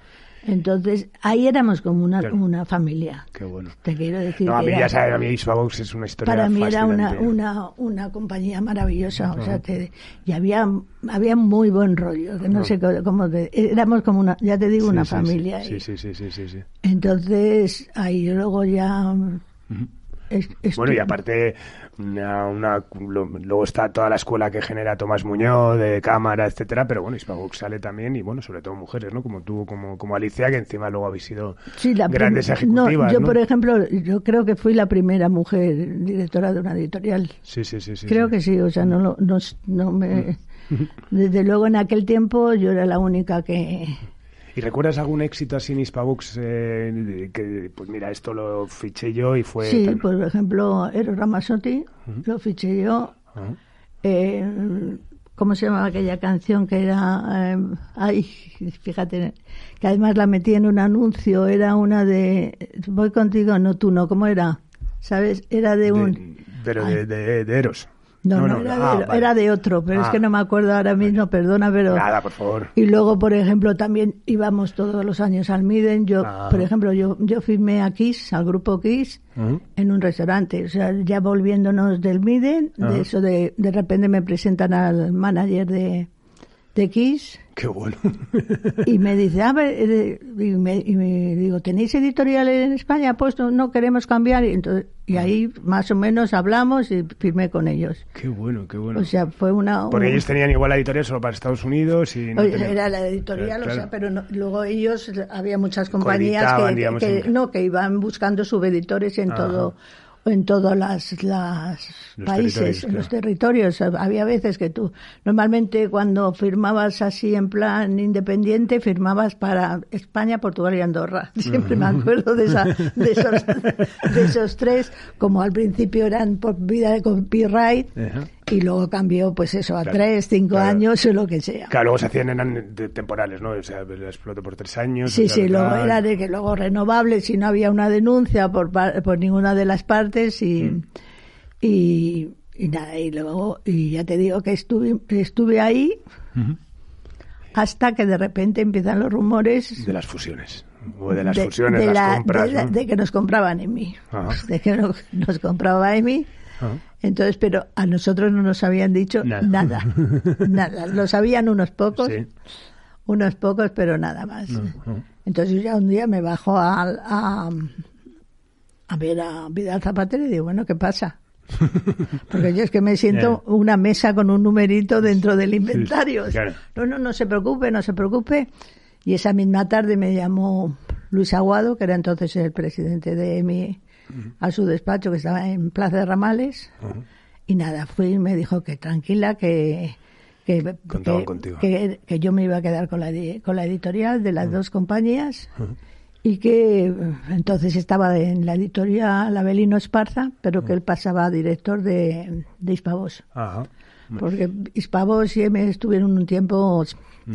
Speaker 3: Entonces, ahí éramos como una,
Speaker 2: Claro.
Speaker 3: una familia.
Speaker 2: Qué bueno.
Speaker 3: Te quiero decir
Speaker 2: No, a mí
Speaker 3: era-
Speaker 2: ya sabes, a mí Hispavox es una historia
Speaker 3: para mí era una, una, una compañía maravillosa, o sea, te- y había, había muy buen rollo, que no
Speaker 2: Ah.
Speaker 3: sé cómo, cómo te- éramos como una, ya te digo,
Speaker 2: Sí,
Speaker 3: una
Speaker 2: sí,
Speaker 3: familia.
Speaker 2: Sí,
Speaker 3: y-
Speaker 2: sí, sí, sí, sí, sí.
Speaker 3: Entonces, ahí luego ya... es-
Speaker 2: Bueno, y aparte, una, una- lo- luego está toda la escuela que genera Tomás Muñoz, de cámara, etcétera, pero bueno, Hispavox sale también, y bueno, sobre todo mujeres, ¿no? Como tú, como, como Alicia, que encima luego habéis sido
Speaker 3: Sí, la
Speaker 2: grandes
Speaker 3: no,
Speaker 2: ejecutivas,
Speaker 3: yo,
Speaker 2: ¿no?
Speaker 3: por ejemplo, yo creo que fui la primera mujer directora de una editorial.
Speaker 2: Sí, sí, sí, sí.
Speaker 3: creo
Speaker 2: sí. Mm.
Speaker 3: que sí, o sea, no, no, no me... Desde luego en aquel tiempo yo era la única que...
Speaker 2: ¿Y recuerdas algún éxito así en Hispavox eh, que, pues mira, esto lo fiché yo y fue...
Speaker 3: sí,
Speaker 2: tal?
Speaker 3: por ejemplo, Eros Ramazzotti, lo fiché yo. Eh, ¿Cómo se llamaba aquella canción que era... eh, ay, fíjate, que además la metí en un anuncio, era una de... Voy contigo, no tú no, ¿cómo era? ¿Sabes? Era de un...
Speaker 2: De- pero de, de Eros.
Speaker 3: No, no, ah, era, de, otro, pero es que ah. no me acuerdo ahora mismo, perdona, pero...
Speaker 2: Nada, por favor.
Speaker 3: Y luego, por ejemplo, también íbamos todos los años al Miden. Yo, ah. por ejemplo, yo, yo firmé a Kiss, al grupo Kiss, en un restaurante. O sea, ya volviéndonos del Miden, de eso de, de repente me presentan al manager de, de Kiss.
Speaker 2: Qué bueno.
Speaker 3: y me dice, a ver, eh, y me, digo, ¿tenéis editorial en España? Pues no, queremos cambiar. Y, entonces, y ah. ahí más o menos hablamos y firmé con ellos.
Speaker 2: Qué bueno, qué bueno.
Speaker 3: O sea, fue una...
Speaker 2: Porque ellos tenían igual la editorial solo para Estados Unidos y...
Speaker 3: Era la editorial, o sea, pero luego ellos, había muchas compañías que, no, que iban buscando subeditores en todo en todos las, las países, los territorios. Había veces que tú, normalmente cuando firmabas así en plan independiente, firmabas para España, Portugal y Andorra. Siempre me acuerdo de, esa, de, esos, de esos tres, como al principio eran por vida de copyright y luego cambió, pues eso, a tres, cinco años o lo que sea.
Speaker 2: Claro, luego se hacían eran temporales, ¿no? O sea, explotó por tres años.
Speaker 3: Sí, sí, luego era de que luego renovables si no había una denuncia por, por ninguna de las partes y, mm. y, nada, y luego, y ya te digo que estuve, estuve ahí hasta que de repente empiezan los rumores.
Speaker 2: De las fusiones. O de las fusiones, de las compras.
Speaker 3: De, que nos compraban en mí. De que nos compraba en mí entonces, pero a nosotros no nos habían dicho nada, nada. Lo sabían unos pocos, unos pocos, pero nada más. Entonces ya un día me bajo a, a, a ver a Vidal Zapatero y digo, bueno, ¿qué pasa? Porque yo es que me siento una mesa con un numerito dentro del inventario. No, no, no se preocupe, no se preocupe. Y esa misma tarde me llamó Luis Aguado, que era entonces el presidente de mi a su despacho que estaba en Plaza de Ramales y nada, fui y me dijo que tranquila, que que, que, yo me iba a quedar con la, con la editorial de las dos compañías y que entonces estaba en la editorial Abelino Esparza, pero que él pasaba a director de, de Hispavos. Porque Hispavos y M estuvieron un tiempo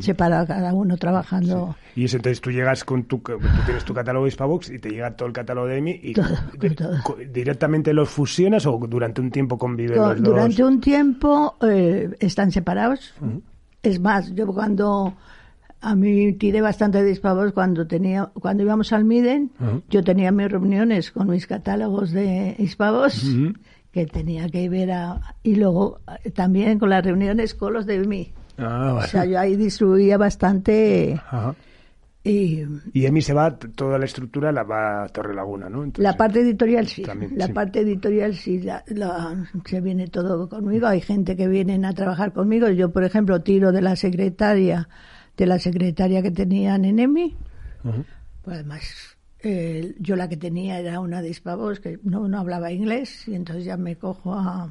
Speaker 3: separados, cada uno trabajando.
Speaker 2: Y eso, entonces tú llegas con tu, tú tienes tu catálogo de Hispavox y te llega todo el catálogo de EMI y directamente los fusionas o durante un tiempo conviven los
Speaker 3: dos? Durante un tiempo eh, están separados. Es más, yo cuando a mí tiré bastante de Hispavox cuando tenía cuando íbamos al Miden, yo tenía mis reuniones con mis catálogos de Hispavox que tenía que ver a, y luego eh, también con las reuniones con los de EMI. Ah, o sea, yo ahí distribuía bastante. Y,
Speaker 2: y EMI se va, toda la estructura la va a Torre Laguna, ¿no?
Speaker 3: la parte editorial sí. la parte editorial sí, la, se viene todo conmigo. Hay gente que viene a trabajar conmigo. Yo, por ejemplo, tiro de la secretaria, de la secretaria que tenían en EMI. Pues además, yo la que tenía era una de Hispavos que no, no hablaba inglés y entonces ya me cojo a,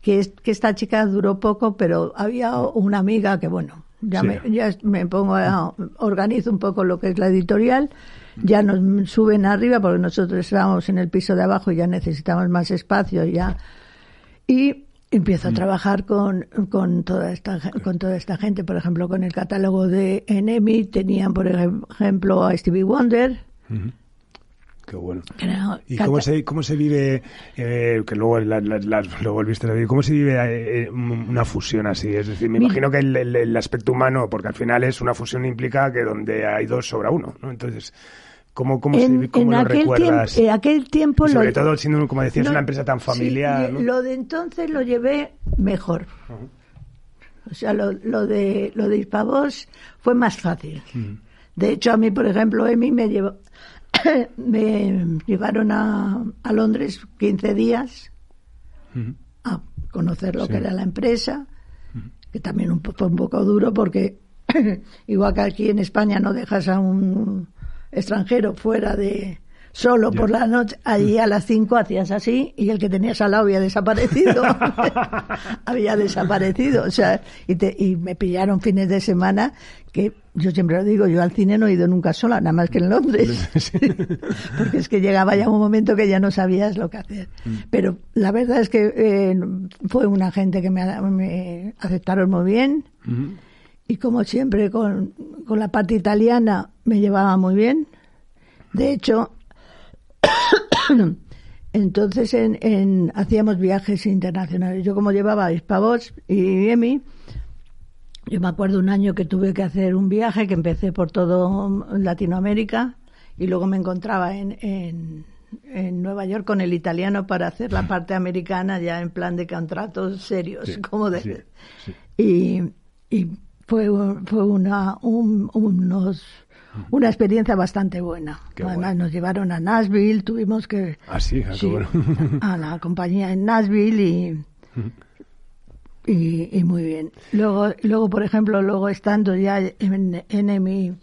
Speaker 3: que, que esta chica duró poco, pero había una amiga que, bueno, ya, me, ya me pongo a, organizo un poco lo que es la editorial, ya nos suben arriba porque nosotros estábamos en el piso de abajo y ya necesitamos más espacio ya. Y empiezo a mm. trabajar con, con toda esta con toda esta gente, por ejemplo, con el catálogo de Enemy tenían por ejemplo a Stevie Wonder,
Speaker 2: Qué bueno. ¿Y cómo se, cómo se vive, eh, que luego lo volviste a vivir, cómo se vive eh, una fusión así? Es decir, me imagino que el, aspecto humano, porque al final es una fusión implica que donde hay dos sobra uno, ¿no? Entonces, ¿cómo, cómo, se, cómo lo recuerdas?
Speaker 3: en aquel tiempo...
Speaker 2: sobre todo siendo, como decías, una empresa tan familiar.
Speaker 3: Lo de entonces lo llevé mejor. O sea, lo, lo de lo de Hispavos fue más fácil. De hecho, a mí, por ejemplo, Emi me llevó me llevaron a, a, Londres 15 días a conocer lo que era la empresa, que también fue un poco duro porque igual que aquí en España no dejas a un extranjero fuera de, solo por la noche, allí a las 5 hacías así y el que tenías al lado había desaparecido. había desaparecido. O sea, y, te, y me pillaron fines de semana que yo siempre lo digo, yo al cine no he ido nunca sola, nada más que en Londres. Porque es que llegaba ya un momento que ya no sabías lo que hacer. Mm. Pero la verdad es que eh, fue una gente que me, me aceptaron muy bien. Y como siempre, con, con la parte italiana me llevaba muy bien. De hecho, Entonces en, en, hacíamos viajes internacionales. Yo como llevaba Hispavox y Emi, yo me acuerdo un año que tuve que hacer un viaje que empecé por todo Latinoamérica y luego me encontraba en, en, en Nueva York con el italiano para hacer la parte americana ya en plan de contratos serios, como de... Y, y fue, fue una, un, unos una experiencia bastante buena. Además nos llevaron a Nashville, tuvimos que
Speaker 2: ah, sí,
Speaker 3: a la compañía en Nashville y, y, muy bien. Luego, luego por ejemplo, luego estando ya en, en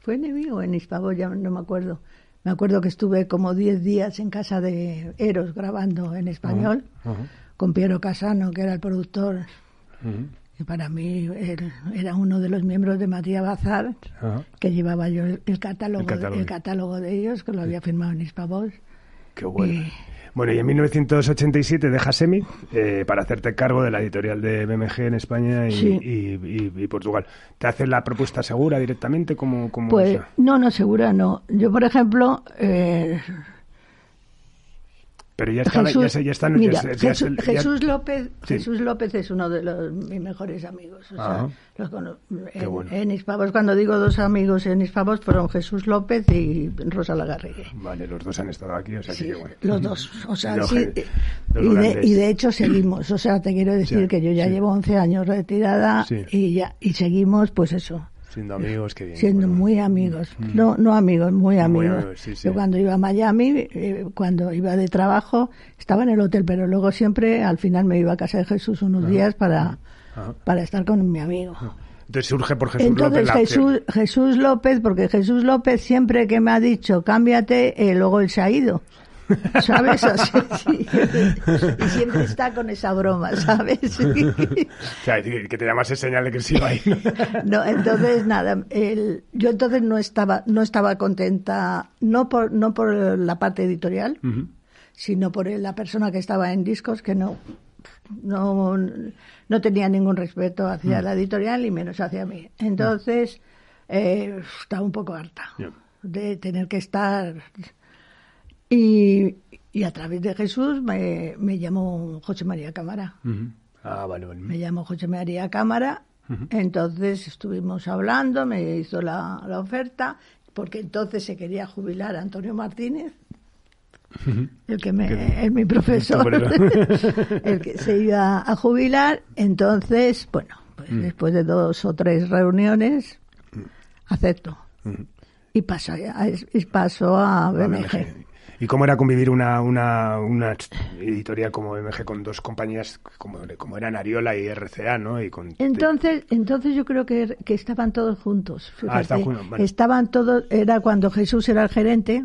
Speaker 3: ¿fue en o en Hispavo? Ya no me acuerdo. Me acuerdo que estuve como 10 días en casa de Eros grabando en español con Piero Casano, que era el productor que para mí era uno de los miembros de Matías Bazar, que llevaba yo el, catálogo, el, catálogo, de ellos, que lo había firmado en Hispavoz.
Speaker 2: Qué bueno. bueno, y en 1987 dejas EMI eh, para hacerte cargo de la editorial de BMG en España y, Portugal. ¿Te hacen la propuesta segura directamente? como
Speaker 3: pues no, no, segura no. Yo, por ejemplo, eh,
Speaker 2: pero ya está, Jesús, ya, ya
Speaker 3: mira, Jesús, López, Jesús López es uno de los, mis mejores amigos. O sea, los en, bueno. en, Ispavos, cuando digo dos amigos en Ispavos, fueron Jesús López y Rosa Lagarrigue.
Speaker 2: Vale, los dos han estado aquí, o sea que bueno.
Speaker 3: Los dos, o sea, sí. y, de, y, de, hecho seguimos, o sea, te quiero decir que yo ya llevo 11 años retirada y ya y seguimos, pues eso,
Speaker 2: Siendo amigos, que
Speaker 3: Siendo muy amigos. Mm. No, no amigos, muy amigos. Yo cuando iba a Miami, eh, cuando iba de trabajo, estaba en el hotel, pero luego siempre, al final me iba a casa de Jesús unos días para, para estar con mi amigo.
Speaker 2: Entonces surge por Jesús
Speaker 3: Entonces,
Speaker 2: López.
Speaker 3: Jesús, Jesús López, porque Jesús López siempre que me ha dicho cámbiate, eh, luego él se ha ido. ¿Sabes? Y siempre está con esa broma, ¿sabes?
Speaker 2: o sea, que te llamas señal de que sí ahí.
Speaker 3: ¿no? entonces nada, el, yo entonces no estaba, no estaba contenta, no por, no por la parte editorial, sino por la persona que estaba en discos que no, no, no tenía ningún respeto hacia la editorial y menos hacia mí. Entonces, eh, estaba un poco harta de tener que estar y, a través de Jesús me, me llamó José María Cámara.
Speaker 2: Ah,
Speaker 3: me llamó José María Cámara. Entonces estuvimos hablando, me hizo la, oferta, porque entonces se quería jubilar Antonio Martínez, el que me, es mi profesor, el que se iba a jubilar. Entonces, bueno, pues mm. después de dos o tres reuniones, acepto. Y paso, paso a BMG.
Speaker 2: ¿Y cómo era convivir una, una, una editorial como MG con dos compañías como, como eran Ariola y RCA, ¿no? Y con,
Speaker 3: entonces, entonces yo creo que, que estaban todos juntos. Ah, estaban juntos. Estaban todos, era cuando Jesús era el gerente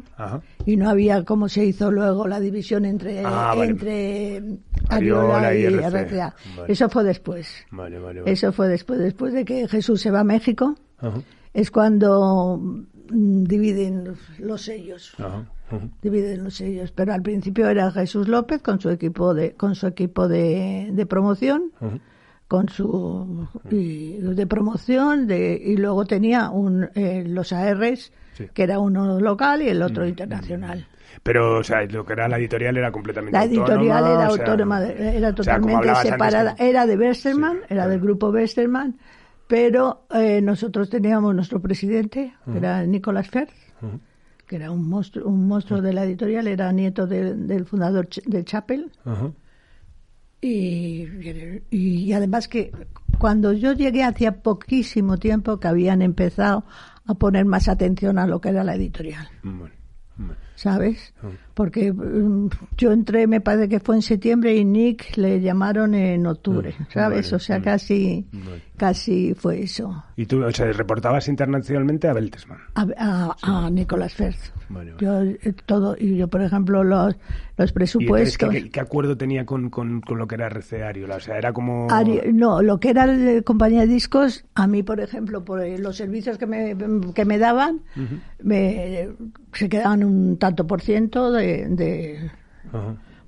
Speaker 3: y no había cómo se hizo luego la división entre, ah, entre Ariola, y, RCA. Eso fue después. Eso fue después. Después de que Jesús se va a México, es cuando mm, dividen los, sellos. Ajá dividen los sellos. Pero al principio era Jesús López con su equipo de, con su equipo de, de promoción, con su de promoción, de, y luego tenía un, eh, los ARs, que era uno local y el otro internacional.
Speaker 2: Pero, o sea, lo que era la editorial era completamente
Speaker 3: La editorial era autónoma, era totalmente separada. Era de Westerman, era del grupo Westerman, pero eh, nosotros teníamos nuestro presidente, que era Nicolás Ferz, que era un monstruo, un monstruo de la editorial, era nieto del fundador de Chapel. Y, y, además que cuando yo llegué hacía poquísimo tiempo que habían empezado a poner más atención a lo que era la editorial. ¿Sabes? Porque mm, yo entré, me parece que fue en septiembre y Nick le llamaron en octubre, ah, ¿sabes? o sea, casi casi fue eso.
Speaker 2: ¿Y tú, o sea, reportabas internacionalmente a Beltesman?
Speaker 3: A, a, Nicolás Ferz. Yo, eh, todo, y yo, por ejemplo, los, los presupuestos...
Speaker 2: ¿qué, ¿qué, acuerdo tenía con, con, con, lo que era RCArio? O sea, era como...
Speaker 3: no, lo que era la compañía de discos, a mí, por ejemplo, por los servicios que me, que me daban, me, se quedaban un tanto por ciento de de,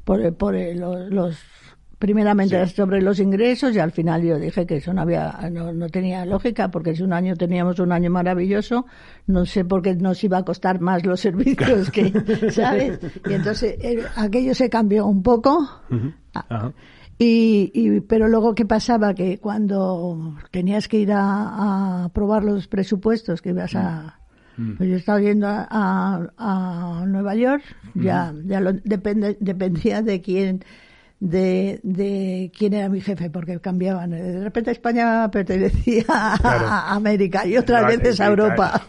Speaker 3: por, por los, primeramente sobre los ingresos y al final yo dije que eso no había no, no, tenía lógica porque si un año teníamos un año maravilloso no sé por qué nos iba a costar más los servicios que sabes y entonces eh, aquello se cambió un poco. Ah, y, y, pero luego qué pasaba que cuando tenías que ir a, a probar los presupuestos que ibas a mm. pues yo estaba yendo a, a, Nueva York, ya, ya lo, depende, dependía de quién, de, de quién era mi jefe, porque cambiaban. De repente España pertenecía a América y otras veces a Europa.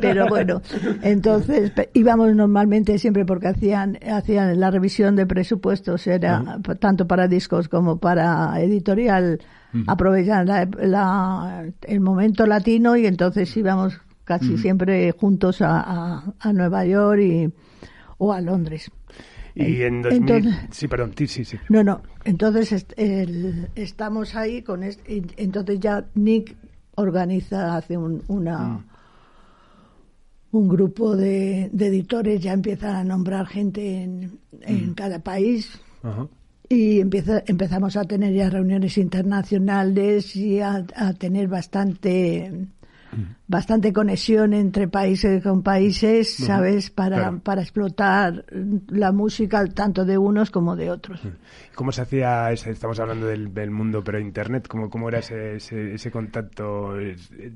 Speaker 3: Pero bueno, entonces íbamos normalmente siempre porque hacían, hacían la revisión de presupuestos, era tanto para discos como para editorial, aprovechaban la, el momento latino y entonces íbamos casi siempre juntos a, a, Nueva York y, o a Londres.
Speaker 2: Y en 2000... sí, perdón, sí, sí.
Speaker 3: No, no, entonces estamos ahí con... entonces ya Nick organiza, hace un, una... Mm. Un grupo de, editores ya empiezan a nombrar gente en, en mm. cada país y empieza, empezamos a tener ya reuniones internacionales y a tener bastante bastante conexión entre países con países, ¿sabes? Para, para explotar la música tanto de unos como de otros.
Speaker 2: ¿Cómo se hacía, ese, estamos hablando del, mundo, pero Internet, ¿cómo, cómo era ese, ese, contacto?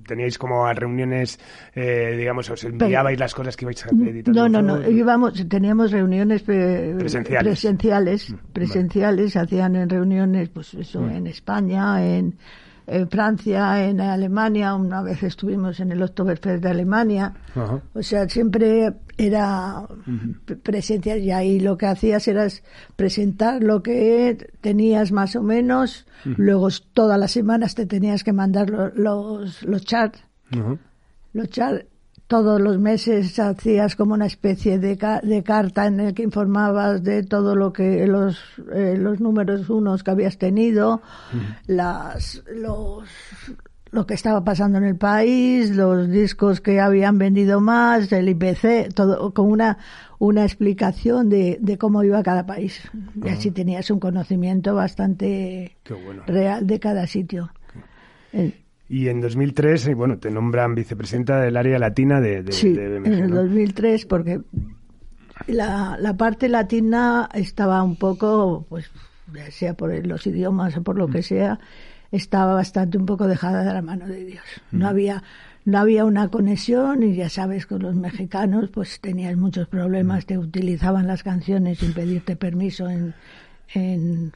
Speaker 2: ¿Teníais como reuniones, eh, digamos, os enviabais las cosas que ibais a editar?
Speaker 3: No, no, no, íbamos, teníamos reuniones presenciales, presenciales, hacían en reuniones, pues eso, en España, en en Francia, en Alemania, una vez estuvimos en el Oktoberfest de Alemania, o sea, siempre era presencia y ahí lo que hacías era presentar lo que tenías más o menos, luego todas las semanas te tenías que mandar los, los charts, los charts todos los meses hacías como una especie de, de carta en el que informabas de todo lo que los, eh, los números unos que habías tenido, las, los, lo que estaba pasando en el país, los discos que habían vendido más, el IPC, todo con una, una explicación de, de cómo iba cada país. Y así tenías un conocimiento bastante real de cada sitio.
Speaker 2: Y en 2003, eh, bueno, te nombran vicepresidenta del área latina de, de,
Speaker 3: sí, en el 2003, porque la, la parte latina estaba un poco, pues, sea por los idiomas o por lo que sea, estaba bastante un poco dejada de la mano de Dios. No había no había una conexión y ya sabes con los mexicanos pues tenías muchos problemas, te utilizaban las canciones sin pedirte permiso en, en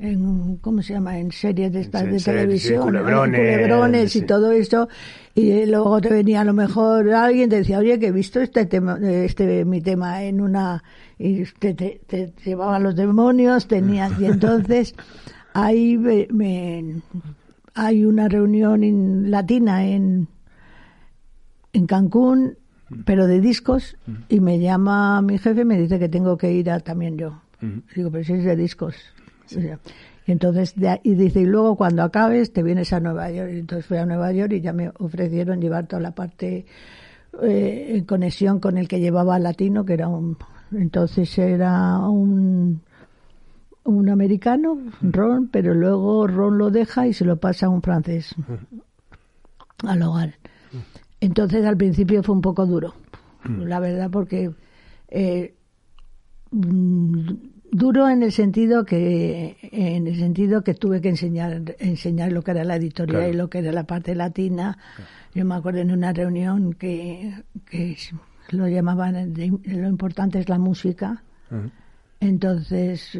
Speaker 3: en ¿cómo se llama? en series de estas de televisión, culebrones, y todo eso y luego te venía a lo mejor alguien te decía, "Oye, que he visto este tema este mi tema en una y te, te, llevaban los demonios, tenías y entonces ahí me, hay una reunión latina en en Cancún, pero de discos y me llama mi jefe y me dice que tengo que ir a también yo. Digo, pero si es de discos y entonces, y dice, y luego cuando acabes te vienes a Nueva York. Entonces fui a Nueva York y ya me ofrecieron llevar toda la parte eh, en conexión con el que llevaba latino, que era un, entonces era un, un americano, Ron, pero luego Ron lo deja y se lo pasa a un francés al hogar. Entonces al principio fue un poco duro, la verdad, porque eh, duro en el sentido que en el sentido que tuve que enseñar enseñar lo que era la editorial y lo que era la parte latina. Yo me acuerdo en una reunión que, que lo llamaban lo importante es la música. Entonces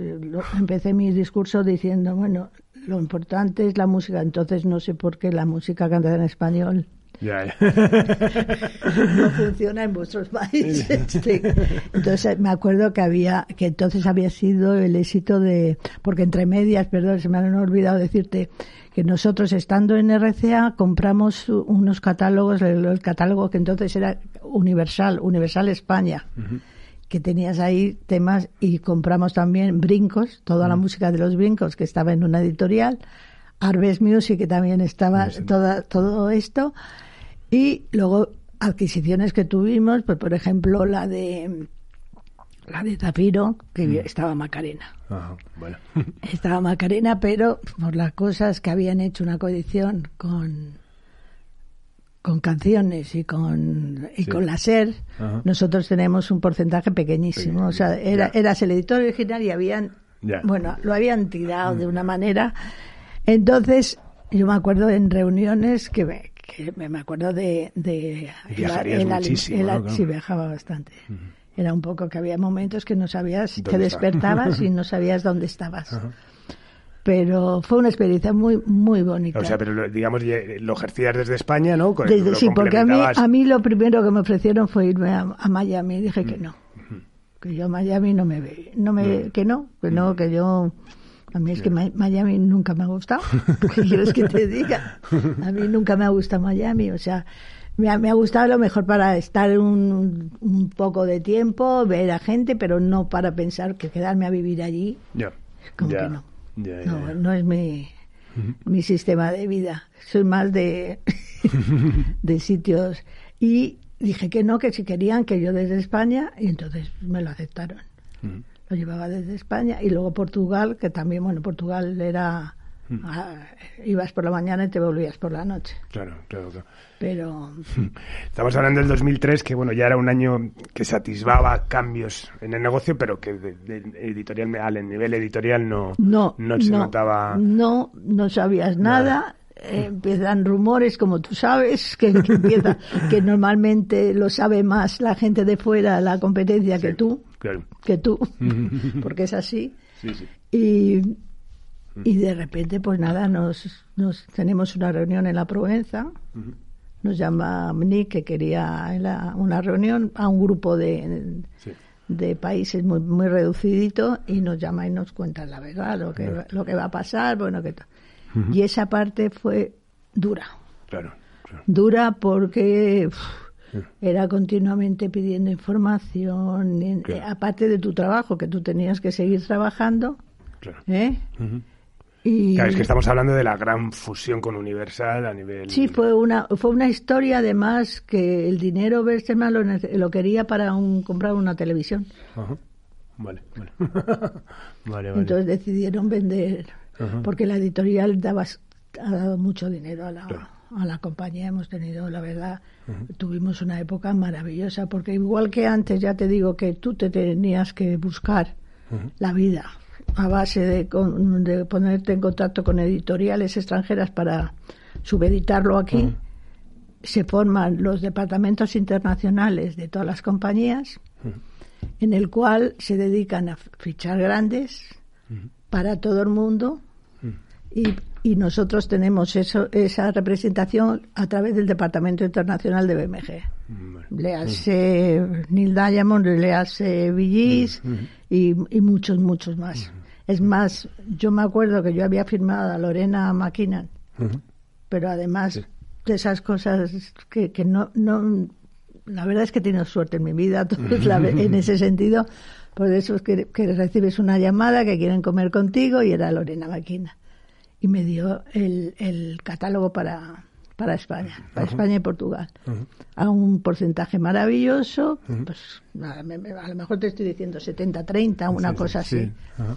Speaker 3: empecé mi discurso diciendo bueno lo importante es la música entonces no sé por qué la música cantada en español no funciona en vuestros países. Entonces me acuerdo que había, que entonces había sido el éxito de, porque entre medias, perdón, se me han olvidado decirte que nosotros estando en RCA compramos unos catálogos, el, catálogo que entonces era Universal, Universal España. que tenías ahí temas y compramos también Brincos, toda la música de los Brincos que estaba en una editorial, Arbes Music que también estaba toda, todo esto y luego adquisiciones que tuvimos, pues por ejemplo la de la de Zafiro, que
Speaker 2: Mm.
Speaker 3: estaba Macarena.
Speaker 2: Ajá, bueno.
Speaker 3: Estaba Macarena, pero por las cosas que habían hecho una coedición con con canciones y con y
Speaker 2: Sí.
Speaker 3: con la SER,
Speaker 2: Ajá.
Speaker 3: nosotros tenemos un porcentaje pequeñísimo. O sea, era, eras el editor original y habían, bueno, lo habían tirado de una manera. Entonces, yo me acuerdo en reuniones que me, que me- acuerdo de... de
Speaker 2: viajarías
Speaker 3: ali-
Speaker 2: muchísimo, ¿no? Claro.
Speaker 3: Sí, viajaba bastante. Era un poco que había momentos que no sabías, que
Speaker 2: ¿Dónde estaba?
Speaker 3: despertabas y no sabías dónde estabas. Pero fue una experiencia muy, muy bonita.
Speaker 2: O sea, pero digamos, lo ejercías desde España, ¿no? Con-
Speaker 3: Desde- sí, porque a mí, a mí lo primero que me ofrecieron fue irme a, a Miami. Y dije que no. Que yo a Miami no me ve, no me, que no, que no, que yo, a mí es que Miami nunca me ha gustado. ¿Qué quieres que te diga? A mí nunca me ha gustado Miami, o sea, me ha, me ha gustado a lo mejor para estar un, un poco de tiempo, ver a gente, pero no para pensar que quedarme a vivir allí,
Speaker 2: Ya.
Speaker 3: como
Speaker 2: ya.
Speaker 3: que no. No, no es mi, mi sistema de vida. Soy más de, de sitios. Y dije que no, que si querían que yo desde España, y entonces me lo aceptaron. Lo llevaba desde España y luego Portugal, que también, bueno, Portugal era. ah, ibas por la mañana y te volvías por la noche.
Speaker 2: Claro, claro, claro.
Speaker 3: Pero
Speaker 2: Estamos hablando del 2003, que bueno, ya era un año que satisfaba cambios en el negocio, pero que de, de editorial, al nivel editorial no,
Speaker 3: no,
Speaker 2: se notaba.
Speaker 3: No, no sabías nada. Eh, empiezan rumores, como tú sabes, que, que empieza, que normalmente lo sabe más la gente de fuera, la competencia, que tú,
Speaker 2: Claro.
Speaker 3: que tú, porque es así.
Speaker 2: Sí, sí.
Speaker 3: Y, y de repente, pues nada, nos, nos tenemos una reunión en la Provenza. Nos llama Nick, que quería la- una reunión a un grupo de,
Speaker 2: Sí.
Speaker 3: de países muy, muy reducidito y nos llama y nos cuenta la verdad, lo que, va- lo que va a pasar, bueno, que Y esa parte fue dura,
Speaker 2: Claro, claro.
Speaker 3: dura porque era continuamente pidiendo información,
Speaker 2: Claro.
Speaker 3: aparte de tu trabajo, que tú tenías que seguir trabajando,
Speaker 2: claro.
Speaker 3: ¿eh?
Speaker 2: Ujú.
Speaker 3: Y
Speaker 2: Claro, es que estamos hablando de la gran fusión con Universal a nivel.
Speaker 3: sí, fue una, fue una historia además que el dinero Bertelsmann lo, lo quería para un, comprar una televisión.
Speaker 2: Ajá. Vale, vale. vale, vale.
Speaker 3: Entonces decidieron vender,
Speaker 2: Ajá.
Speaker 3: porque la editorial daba, ha dado mucho dinero a la,
Speaker 2: Claro.
Speaker 3: A la compañía. Hemos tenido, la verdad, tuvimos una época maravillosa, porque igual que antes, ya te digo que tú te tenías que buscar la vida a base de, con- de ponerte en contacto con editoriales extranjeras para subeditarlo aquí. Se forman los departamentos internacionales de todas las compañías, en el cual se dedican a fichar grandes para todo el mundo y, y nosotros tenemos eso, esa representación a través del Departamento Internacional de BMG.
Speaker 2: Vale.
Speaker 3: Le hace Neil Diamond, le hace Villis y, y muchos, muchos más. Es más, yo me acuerdo que yo había firmado a Lorena
Speaker 2: Ujú.
Speaker 3: pero además de esas cosas que, que no, no, la verdad es que he tenido suerte en mi vida todos la en ese sentido, por eso es que, que recibes una llamada que quieren comer contigo y era Lorena Maquina y me dio el, el catálogo para, para España, para España y Portugal, a un porcentaje maravilloso, pues nada, me- me- a lo mejor te estoy diciendo 70-30, una
Speaker 2: sí,
Speaker 3: cosa
Speaker 2: sí.
Speaker 3: así.
Speaker 2: Ajá.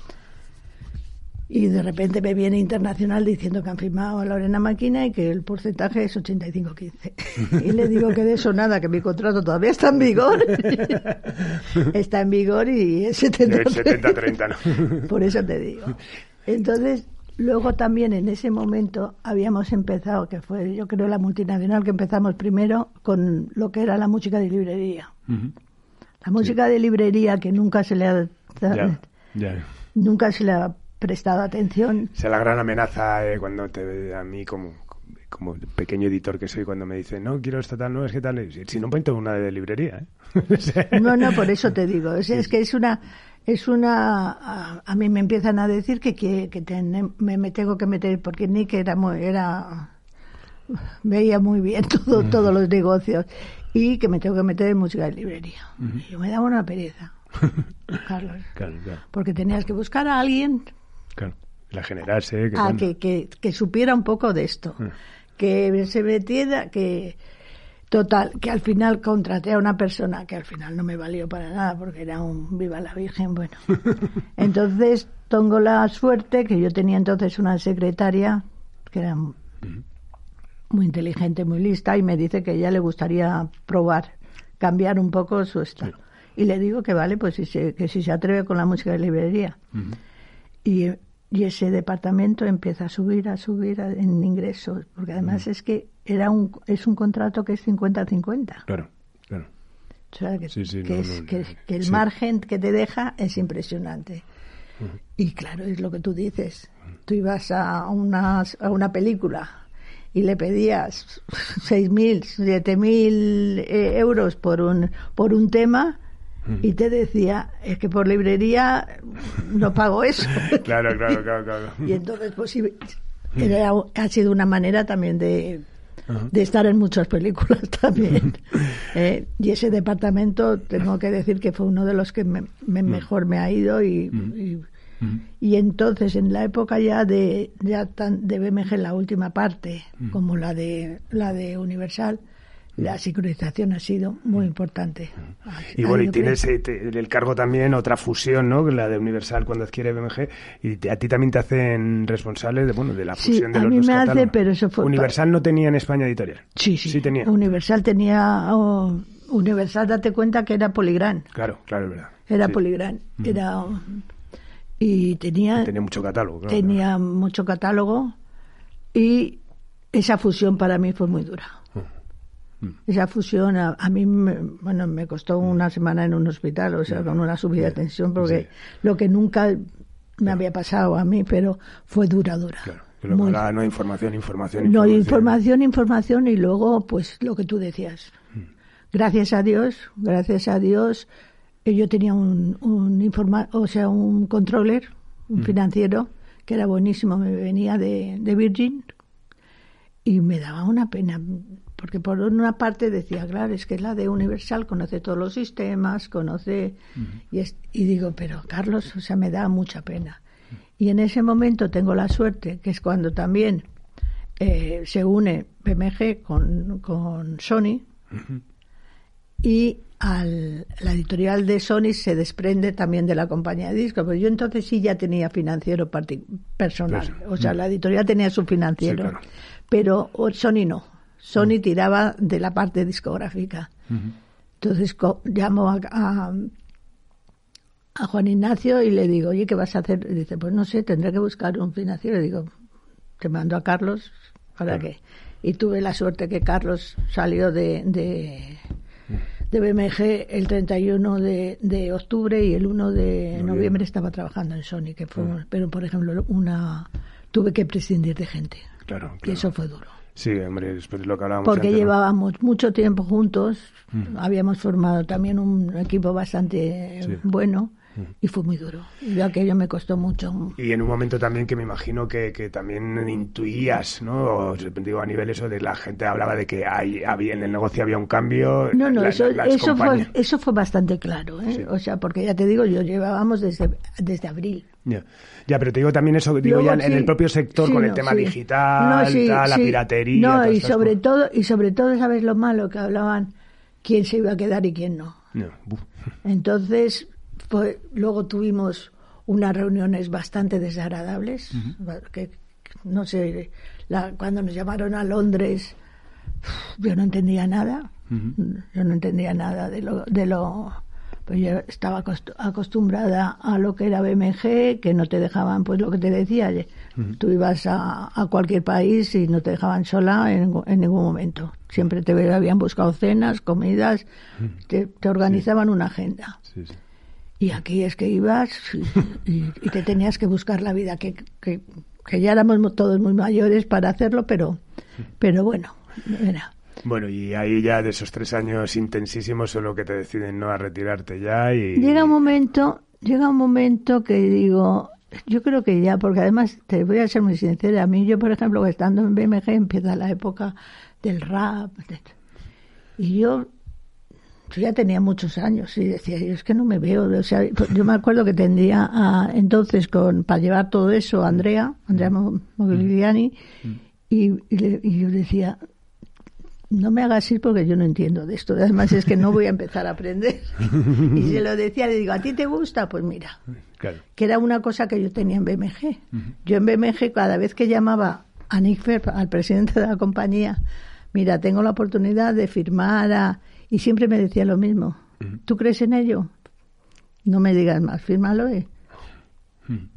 Speaker 3: Y de repente me viene Internacional diciendo que han firmado a Lorena Maquina y que el porcentaje es 85-15. y le digo que de eso nada, que mi contrato todavía está en vigor. está en vigor y es 70-30.
Speaker 2: 70-30, ¿no?
Speaker 3: Por eso te digo. Entonces, luego también en ese momento habíamos empezado, que fue yo creo la multinacional que empezamos primero con lo que era la música de librería.
Speaker 2: Ujú.
Speaker 3: La música de librería que nunca se le ha
Speaker 2: Ya, ya.
Speaker 3: nunca se le ha prestado atención.
Speaker 2: Esa es la gran amenaza eh, cuando te ve a mí como, como pequeño editor que soy cuando me dicen, no, quiero esta tal, no, es que tal. Si, no, ponte una de librería. ¿eh? O sea,
Speaker 3: No, no, por eso te digo. Es, es que es una, es una. A, a mí me empiezan a decir que, que, que me, me tengo que meter porque Nick era muy, era veía muy bien todo, todos los negocios y que me tengo que meter en música de librería. Y yo me daba una pereza, Carlos,
Speaker 2: Claro, claro,
Speaker 3: porque tenías que buscar a alguien
Speaker 2: claro. La generarse. Que
Speaker 3: a
Speaker 2: cuando-
Speaker 3: que, que, que supiera un poco de esto, que se metiera, que Total, que al final contraté a una persona que al final no me valió para nada porque era un viva la Virgen, bueno. Entonces tengo la suerte que yo tenía entonces una secretaria que era muy inteligente, muy lista y me dice que ella le gustaría probar, cambiar un poco su estilo. Y le digo que vale, pues si se, que si se atreve con la música de librería. y, y, ese departamento empieza a subir, a subir en ingresos, porque además es que era un, es un contrato que es 50-50.
Speaker 2: Claro, claro.
Speaker 3: O sea, que, que, que, el margen que te deja es impresionante. Y claro, es lo que tú dices. Tú ibas a una, a una película y le pedías 6.000, 7.000 eh, euros por un, por un tema y te decía, es que por librería no pago eso.
Speaker 2: claro, claro, claro, claro.
Speaker 3: y entonces, pues era, ha sido una manera también de, de estar en muchas películas también. Eh, y ese departamento, tengo que decir que fue uno de los que me, mejor me ha ido y, y, entonces en la época ya de ya tan, de BMG la última parte como la de la de Universal la sincronización ha sido muy importante.
Speaker 2: y bueno, y tienes eh, el cargo también, otra fusión, ¿no? La de Universal cuando adquiere BMG, y a ti también te hacen responsable de, bueno, de la fusión de
Speaker 3: los
Speaker 2: a
Speaker 3: mí me hace, pero eso fue...
Speaker 2: Universal no tenía en España editorial.
Speaker 3: Sí, sí. Sí tenía. Universal tenía... Oh, Universal, date cuenta que era Poligran.
Speaker 2: Claro, claro, es verdad.
Speaker 3: Era Poligran. Era... Y tenía...
Speaker 2: tenía mucho catálogo.
Speaker 3: tenía mucho catálogo y esa fusión para mí fue muy dura. Mm. Esa fusión a, mí, me, bueno, me costó mm. una semana en un hospital, o sea, con una subida de tensión, porque lo que nunca me había pasado a mí, pero fue dura, dura.
Speaker 2: Pero no hay información, información, información.
Speaker 3: No, información, información y luego, pues, lo que tú decías. Mm. Gracias a Dios, gracias a Dios, eh, yo tenía un, un informa o sea, un controller, un financiero, que era buenísimo, me venía de, de Virgin, y me daba una pena porque por una parte decía, claro, es que la de Universal conoce todos los sistemas, conoce... y, y, digo, pero Carlos, o sea, me da mucha pena. Y en ese momento tengo la suerte, que es cuando también eh, se une BMG con, con Sony, y al, la editorial de Sony se desprende también de la compañía de discos. Pero yo entonces sí ya tenía financiero personal. O sea, la editorial tenía su financiero, pero Sony no. Sony tiraba de la parte discográfica. Entonces llamo a, a, Juan Ignacio y le digo, oye, ¿qué vas a hacer? Y dice, pues no sé, tendré que buscar un financiero. Y digo, te mando a Carlos, ¿para qué? Y tuve la suerte que Carlos salió de, de, de BMG el 31 de, de, octubre y el 1 de noviembre estaba trabajando en Sony, que fue, pero por ejemplo, una tuve que prescindir de gente.
Speaker 2: Claro,
Speaker 3: Y eso fue duro.
Speaker 2: Sí, hombre, de lo que hablábamos.
Speaker 3: Porque llevábamos mucho tiempo juntos, mm. habíamos formado también un equipo bastante bueno y fue muy duro. Y aquello me costó mucho.
Speaker 2: Y en un momento también que me imagino que, que también intuías, ¿no? digo, a nivel eso de la gente hablaba de que hay, había, en el negocio había un cambio.
Speaker 3: No, no, eso, eso, fue, eso fue bastante claro, ¿eh? O sea, porque ya te digo, yo llevábamos desde, desde abril.
Speaker 2: Ya. ya, pero te digo también eso, digo ya en el propio sector con el tema digital, la piratería.
Speaker 3: No, y sobre todo, y sobre todo, ¿sabes lo malo? Que hablaban quién se iba a quedar y quién no. Entonces, pues, luego tuvimos unas reuniones bastante desagradables, que, no sé, cuando nos llamaron a Londres, yo no entendía nada, yo no entendía nada de lo, de lo pues yo estaba acostumbrada a lo que era BMG, que no te dejaban, pues lo que te decía, tú ibas a, cualquier país y no te dejaban sola en, ningún momento. Siempre te habían buscado cenas, comidas, te, organizaban una agenda. Y aquí es que ibas y, te tenías que buscar la vida, que, que, ya éramos todos muy mayores para hacerlo, pero, pero bueno, era.
Speaker 2: Bueno, y ahí ya de esos tres años intensísimos son lo que te deciden no a retirarte ya y...
Speaker 3: Llega un momento, llega un momento que digo, yo creo que ya, porque además te voy a ser muy sincera, a mí yo por ejemplo estando en BMG empieza la época del rap, y yo yo ya tenía muchos años y decía, yo es que no me veo. O sea, yo me acuerdo que tendría a, entonces con para llevar todo eso a Andrea, Andrea Mogliani, y, y, yo decía, no me hagas ir porque yo no entiendo de esto. Además es que no voy a empezar a aprender. y se lo decía, le digo, ¿a ti te gusta? Pues mira, que era una cosa que yo tenía en BMG. Yo en BMG cada vez que llamaba a Nick Ferb, al presidente de la compañía, mira, tengo la oportunidad de firmar a... Y siempre me decía lo mismo. ¿Tú crees en ello? No me digas más, fírmalo. Eh.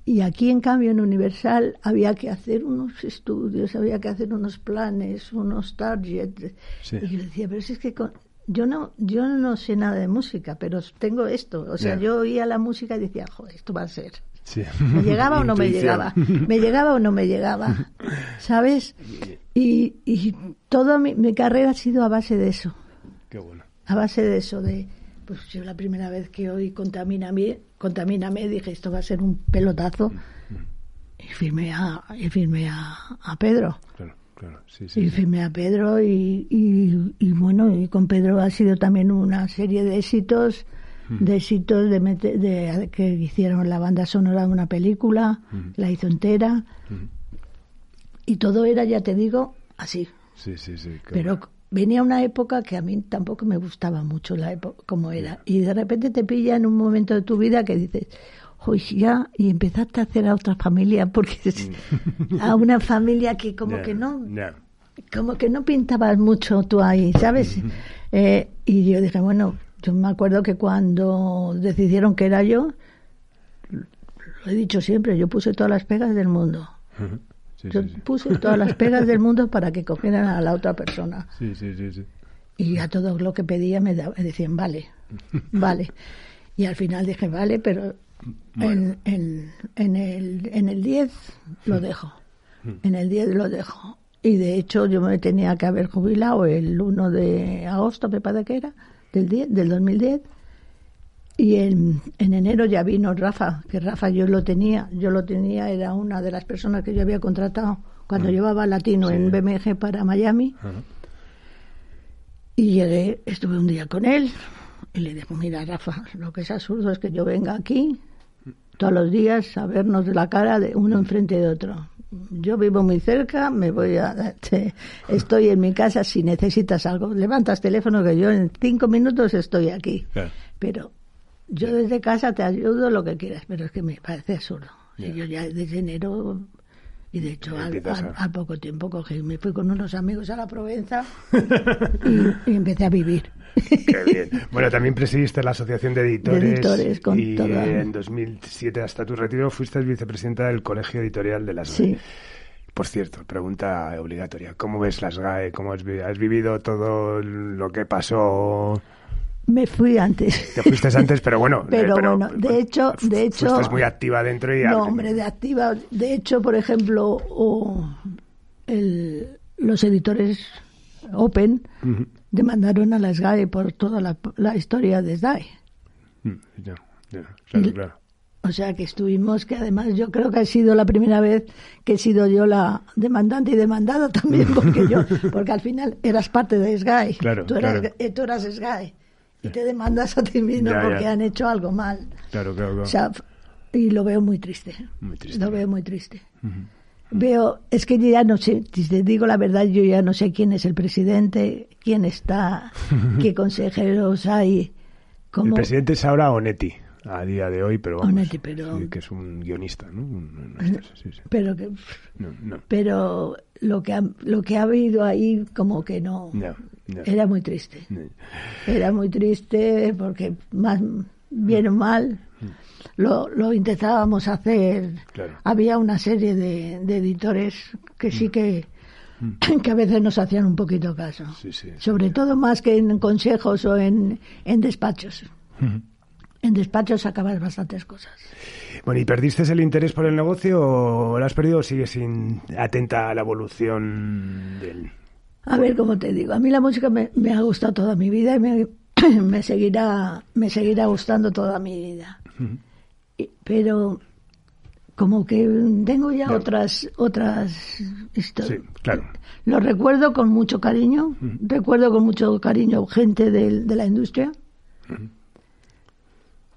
Speaker 3: Y aquí, en cambio, en Universal había que hacer unos estudios, había que hacer unos planes, unos targets. Y yo decía, pero si es que yo no yo no sé nada de música, pero tengo esto. O sea, yo oía la música y decía, joder, esto va a ser. ¿Me llegaba o no me llegaba? ¿Me llegaba o no me llegaba? ¿Sabes? Y, y toda mi, mi carrera ha sido a base de eso. A base de eso, de pues yo la primera vez que oí Contamíname, Contamíname dije, esto va a ser un pelotazo. Y firmé a, y firmé a, Pedro.
Speaker 2: Claro, claro, sí,
Speaker 3: sí. Y firmé a Pedro y, y, bueno, y con Pedro ha sido también una serie de éxitos, de éxitos de, de, que hicieron la banda sonora de una película, la hizo entera. Y todo era, ya te digo, así.
Speaker 2: Sí, sí, sí.
Speaker 3: Pero venía una época que a mí tampoco me gustaba mucho la época como era. Y de repente te pilla en un momento de tu vida que dices hoy ya y empezaste a hacer a otra familia porque mm. a una familia que como que no como que no pintabas mucho tú ahí sabes eh, y yo dije bueno yo me acuerdo que cuando decidieron que era yo lo he dicho siempre yo puse todas las pegas del mundo yo puse todas las pegas del mundo para que cogieran a la otra persona.
Speaker 2: Sí, sí, sí,
Speaker 3: Y a todo lo que pedía me, decían, vale, vale. Y al final dije, vale, pero en, en, en, el, en el 10 lo dejo. En el 10 lo dejo. Y de hecho yo me tenía que haber jubilado el 1 de agosto, me parece que era, del, 10, del 2010 y en, en, enero ya vino Rafa, que Rafa yo lo tenía, yo lo tenía, era una de las personas que yo había contratado cuando llevaba latino en BMG para Miami. Y llegué, estuve un día con él y le dije, mira Rafa, lo que es absurdo es que yo venga aquí todos los días a vernos de la cara de uno enfrente de otro. Yo vivo muy cerca, me voy a, estoy en mi casa si necesitas algo, levantas teléfono que yo en cinco minutos estoy aquí. Pero yo desde casa te ayudo lo que quieras, pero es que me parece absurdo. Y yo ya desde enero, y de hecho al, poco tiempo cogí, me fui con unos amigos a la Provenza y, empecé a vivir.
Speaker 2: Qué bien. Bueno, también presidiste la Asociación de Editores.
Speaker 3: De editores con
Speaker 2: y en 2007, hasta tu retiro, fuiste vicepresidenta del Colegio Editorial de las
Speaker 3: Sí.
Speaker 2: Por cierto, pregunta obligatoria. ¿Cómo ves las GAE? ¿Cómo has, has vivido todo lo que pasó?
Speaker 3: Me fui antes.
Speaker 2: Te fuiste antes, pero bueno.
Speaker 3: Eh, pero, bueno, de hecho, de hecho.
Speaker 2: Estás muy activa dentro y.
Speaker 3: No, hombre, de activa. De hecho, por ejemplo, el, los editores Open demandaron a la SGAE por toda la, historia de SGAE.
Speaker 2: Mm, ya, claro, claro.
Speaker 3: O sea que estuvimos, que además yo creo que ha sido la primera vez que he sido yo la demandante y demandada también, porque yo, porque al final eras parte de SGAE.
Speaker 2: Claro,
Speaker 3: tú eras, eh, tú eras SGAE y te demandas a ti mismo porque han hecho algo mal.
Speaker 2: Claro, claro, claro.
Speaker 3: y lo veo muy triste. Muy triste. Lo veo muy triste. Veo, es que ya no sé, si te digo la verdad, yo ya no sé quién es el presidente, quién está, qué consejeros hay.
Speaker 2: El presidente es ahora Onetti a día de hoy, pero
Speaker 3: vamos, pero...
Speaker 2: que es un guionista, ¿no?
Speaker 3: Pero que, pero lo que ha, lo que ha habido ahí como que no, era muy triste, era muy triste porque más bien o mal lo, lo intentábamos hacer. Había una serie de, de, editores que sí mm. que mm. que a veces nos hacían un poquito caso, sobre todo más que en consejos o en, en despachos en despachos acabas bastantes cosas.
Speaker 2: Bueno, ¿y perdiste el interés por el negocio o lo has perdido o sigues sin, atenta a la evolución del...?
Speaker 3: A ver, como te digo, a mí la música me, ha gustado toda mi vida y me, me, seguirá, me seguirá gustando toda mi vida. pero como que tengo ya otras otras historias.
Speaker 2: Sí, claro.
Speaker 3: Lo recuerdo con mucho cariño, recuerdo con mucho cariño gente de, de la industria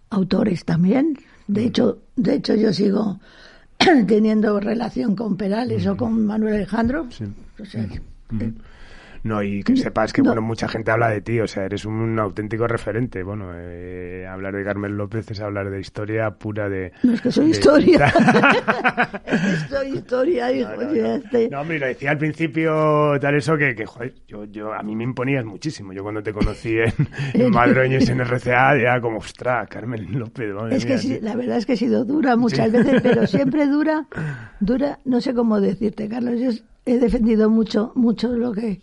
Speaker 3: autores también. De hecho, de hecho yo sigo teniendo relación con Perales o con Manuel Alejandro.
Speaker 2: No, y que sepas que, bueno, mucha gente habla de ti, o sea, eres un, auténtico referente. Bueno, eh, hablar de Carmen López es hablar de historia pura de...
Speaker 3: No, es que soy historia. soy historia, hijo.
Speaker 2: No, este. no, hombre, lo decía al principio, tal eso, que, que joder, yo, yo, a mí me imponías muchísimo. Yo cuando te conocí en, en Madroñes, en RCA, era como, ostras, Carmen López.
Speaker 3: es que la verdad es que he sido dura muchas veces, pero siempre dura, dura, no sé cómo decirte, Carlos. Yo he defendido mucho, mucho lo que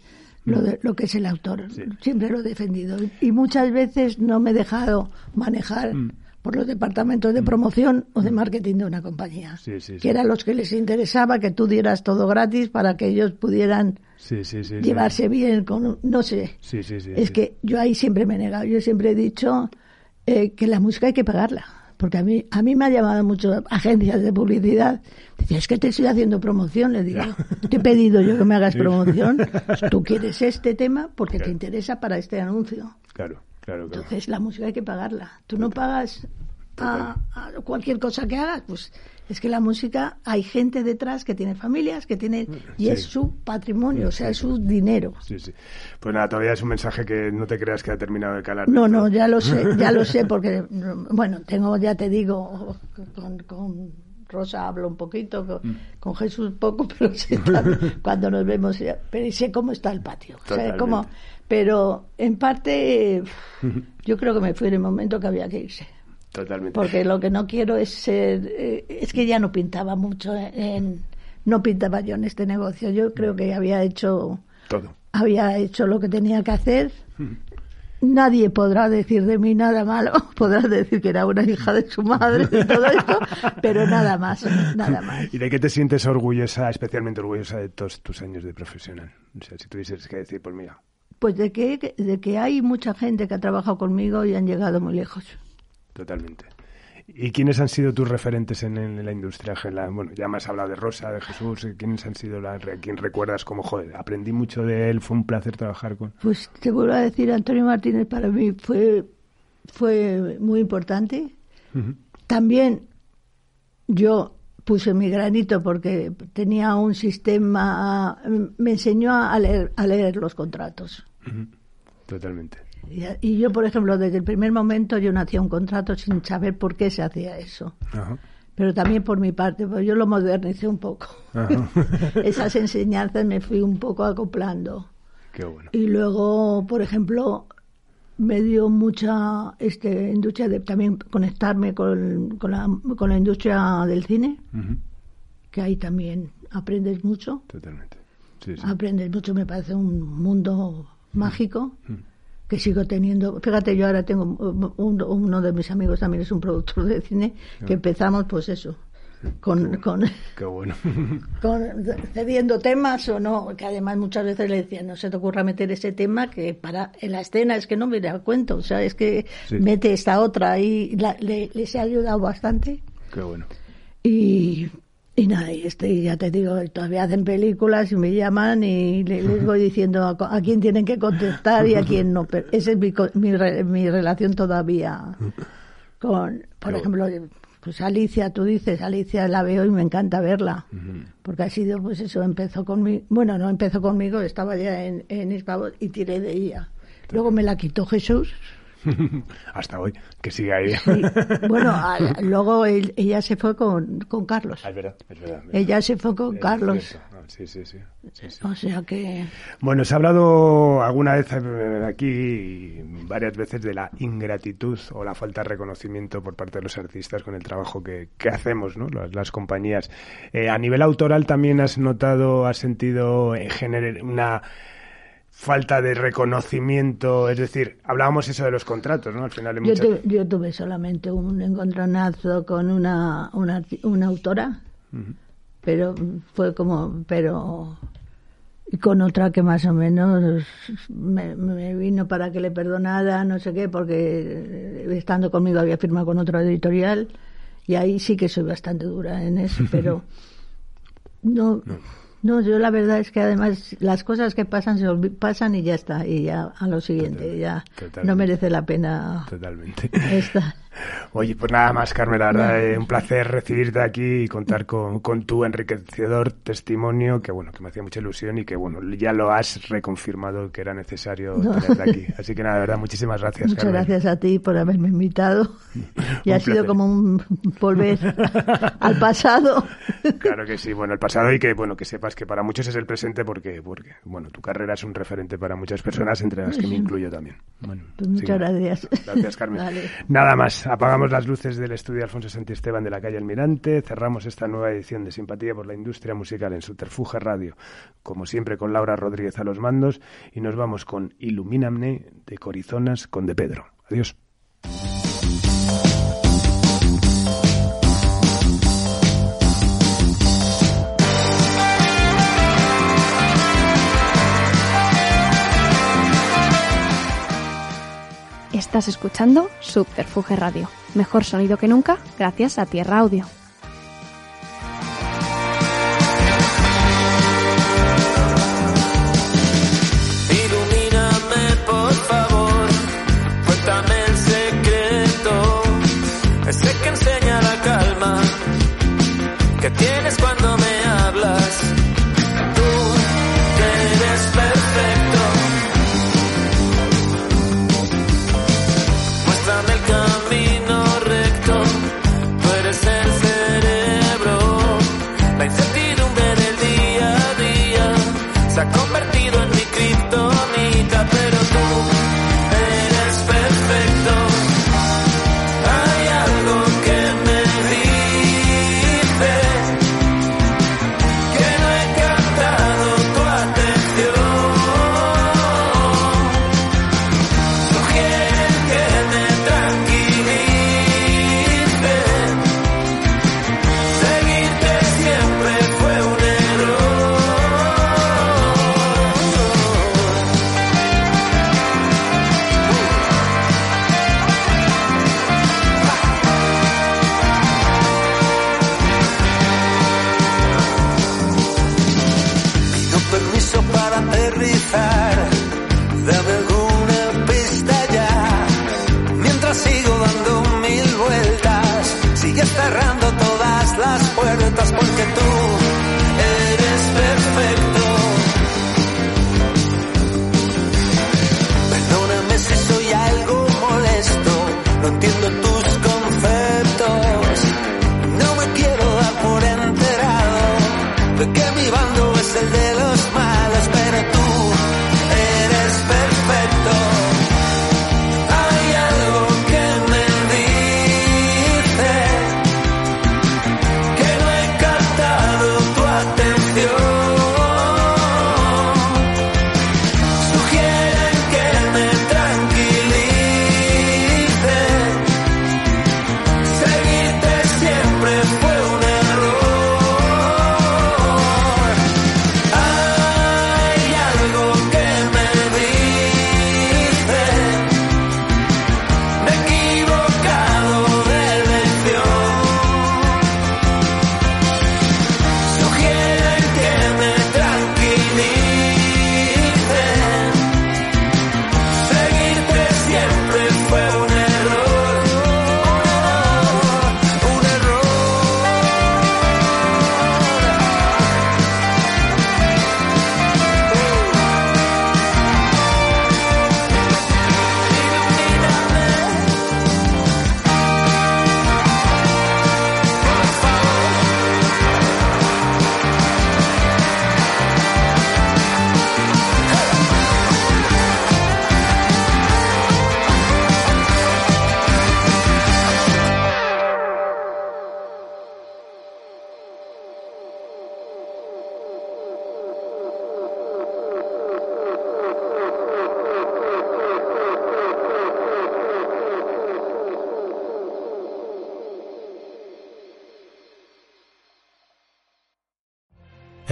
Speaker 3: lo, de, lo que es el autor. Siempre lo he defendido. Y muchas veces no me he dejado manejar mm. por los departamentos de mm. promoción o de marketing de una compañía. que eran los que les interesaba que tú dieras todo gratis para que ellos pudieran llevarse bien con... No sé. es que yo ahí siempre me he negado. Yo siempre he dicho eh, que la música hay que pagarla porque a mí, a mí me ha llamado mucho agencias de publicidad. Decía, es que te estoy haciendo promoción. Le digo, te he pedido yo que me hagas promoción. Tú quieres este tema porque te interesa para este anuncio.
Speaker 2: Claro, claro,
Speaker 3: Entonces la música hay que pagarla. Tú no pagas a, cualquier cosa que hagas, pues es que la música hay gente detrás que tiene familias, que tiene y es su patrimonio, o sea, es su dinero.
Speaker 2: Sí, sí. Pues nada, todavía es un mensaje que no te creas que ha terminado de calar.
Speaker 3: No, no, ya lo sé, ya lo sé porque bueno, tengo ya te digo con, Rosa hablo un poquito, con, mm. Jesús poco, pero cuando nos vemos, pero sé cómo está el patio, cómo, pero en parte yo creo que me fui en el momento que había que irse. Porque lo que no quiero es ser. Eh, es que ya no pintaba mucho en. No pintaba yo en este negocio. Yo creo que había hecho.
Speaker 2: Todo.
Speaker 3: Había hecho lo que tenía que hacer. Nadie podrá decir de mí nada malo, podrá decir que era una hija de su madre y todo esto, pero nada más, nada más.
Speaker 2: ¿Y de qué te sientes orgullosa, especialmente orgullosa de todos tus años de profesional? O sea, si tuvieses que decir, pues mira.
Speaker 3: Pues de que, de que hay mucha gente que ha trabajado conmigo y han llegado muy lejos
Speaker 2: totalmente. ¿Y quiénes han sido tus referentes en, la industria? Bueno, ya me has hablado de Rosa, de Jesús. ¿Quiénes han sido la, quién recuerdas como, joder, aprendí mucho de él, fue un placer trabajar con?
Speaker 3: Pues te vuelvo a decir, Antonio Martínez para mí fue, fue muy importante. También yo puse mi granito porque tenía un sistema, me enseñó a leer, a leer los contratos.
Speaker 2: Totalmente.
Speaker 3: Y yo, por ejemplo, desde el primer momento yo no hacía un contrato sin saber por qué se hacía eso. Pero también por mi parte, pues yo lo modernicé un poco. Esas enseñanzas me fui un poco acoplando. Y luego, por ejemplo, me dio mucha este, industria de también conectarme con, con, la, con la industria del cine, que ahí también aprendes mucho.
Speaker 2: Totalmente.
Speaker 3: Aprendes mucho, me parece un mundo mágico que sigo teniendo. Fíjate, yo ahora tengo uno de mis amigos también es un productor de cine, que empezamos pues eso, con, con, cediendo temas o no, que además muchas veces le decían, no se te ocurra meter ese tema que para en la escena es que no me da cuento, o sea, es que mete esta otra y le, les ha ayudado bastante.
Speaker 2: Qué bueno.
Speaker 3: Y, y nada, y este, ya te digo, todavía hacen películas y me llaman y les, voy diciendo a, quién tienen que contestar y a quién no. Pero esa es mi, mi, relación todavía con, por ejemplo, pues Alicia, tú dices, Alicia la veo y me encanta verla. Porque ha sido, pues eso, empezó conmigo, bueno, no empezó conmigo, estaba ya en, en y tiré de ella. Luego me la quitó Jesús,
Speaker 2: Hasta hoy, que sigue ahí.
Speaker 3: Bueno, luego ella se fue con, con Carlos.
Speaker 2: Ah, es verdad, es verdad,
Speaker 3: Ella se fue con Carlos.
Speaker 2: Ah, sí, sí, sí,
Speaker 3: O sea que...
Speaker 2: Bueno, se ha hablado alguna vez eh, aquí, varias veces, de la ingratitud o la falta de reconocimiento por parte de los artistas con el trabajo que, que hacemos, ¿no? Las, compañías. Eh, a nivel autoral también has notado, has sentido en general una falta de reconocimiento, es decir, hablábamos eso de los contratos, ¿no? Al final
Speaker 3: yo, tuve solamente un encontronazo con una, una, una autora, pero fue como, pero y con otra que más o menos me, vino para que le perdonara, no sé qué, porque estando conmigo había firmado con otra editorial y ahí sí que soy bastante dura en eso, pero no no, yo la verdad es que además las cosas que pasan se pasan y ya está, y ya a lo siguiente, ya no merece la pena.
Speaker 2: Totalmente. Oye, pues nada más, Carmen, la verdad, eh, un placer recibirte aquí y contar con, con, tu enriquecedor testimonio, que bueno, que me hacía mucha ilusión y que bueno, ya lo has reconfirmado que era necesario tenerte aquí. Así que nada, de verdad, muchísimas gracias.
Speaker 3: Muchas gracias a ti por haberme invitado. Y ha sido como un volver al pasado.
Speaker 2: Claro que sí, bueno, el pasado y que bueno, que sepas que para muchos es el presente porque, porque bueno, tu carrera es un referente para muchas personas, entre las que me incluyo también. Bueno,
Speaker 3: pues muchas gracias.
Speaker 2: Gracias, Carmen. Nada más, apagamos las luces del estudio Alfonso Santiesteban de la calle Almirante, cerramos esta nueva edición de Simpatía por la Industria Musical en Subterfuge Radio, como siempre con Laura Rodríguez a los mandos, y nos vamos con Ilumíname de Corizonas con De Pedro. Adiós.
Speaker 4: Estás escuchando Subterfuge Radio. Mejor sonido que nunca gracias a Tierra Audio.
Speaker 5: Ilumíname, por favor, cuéntame el secreto, ese que enseña la calma que tienes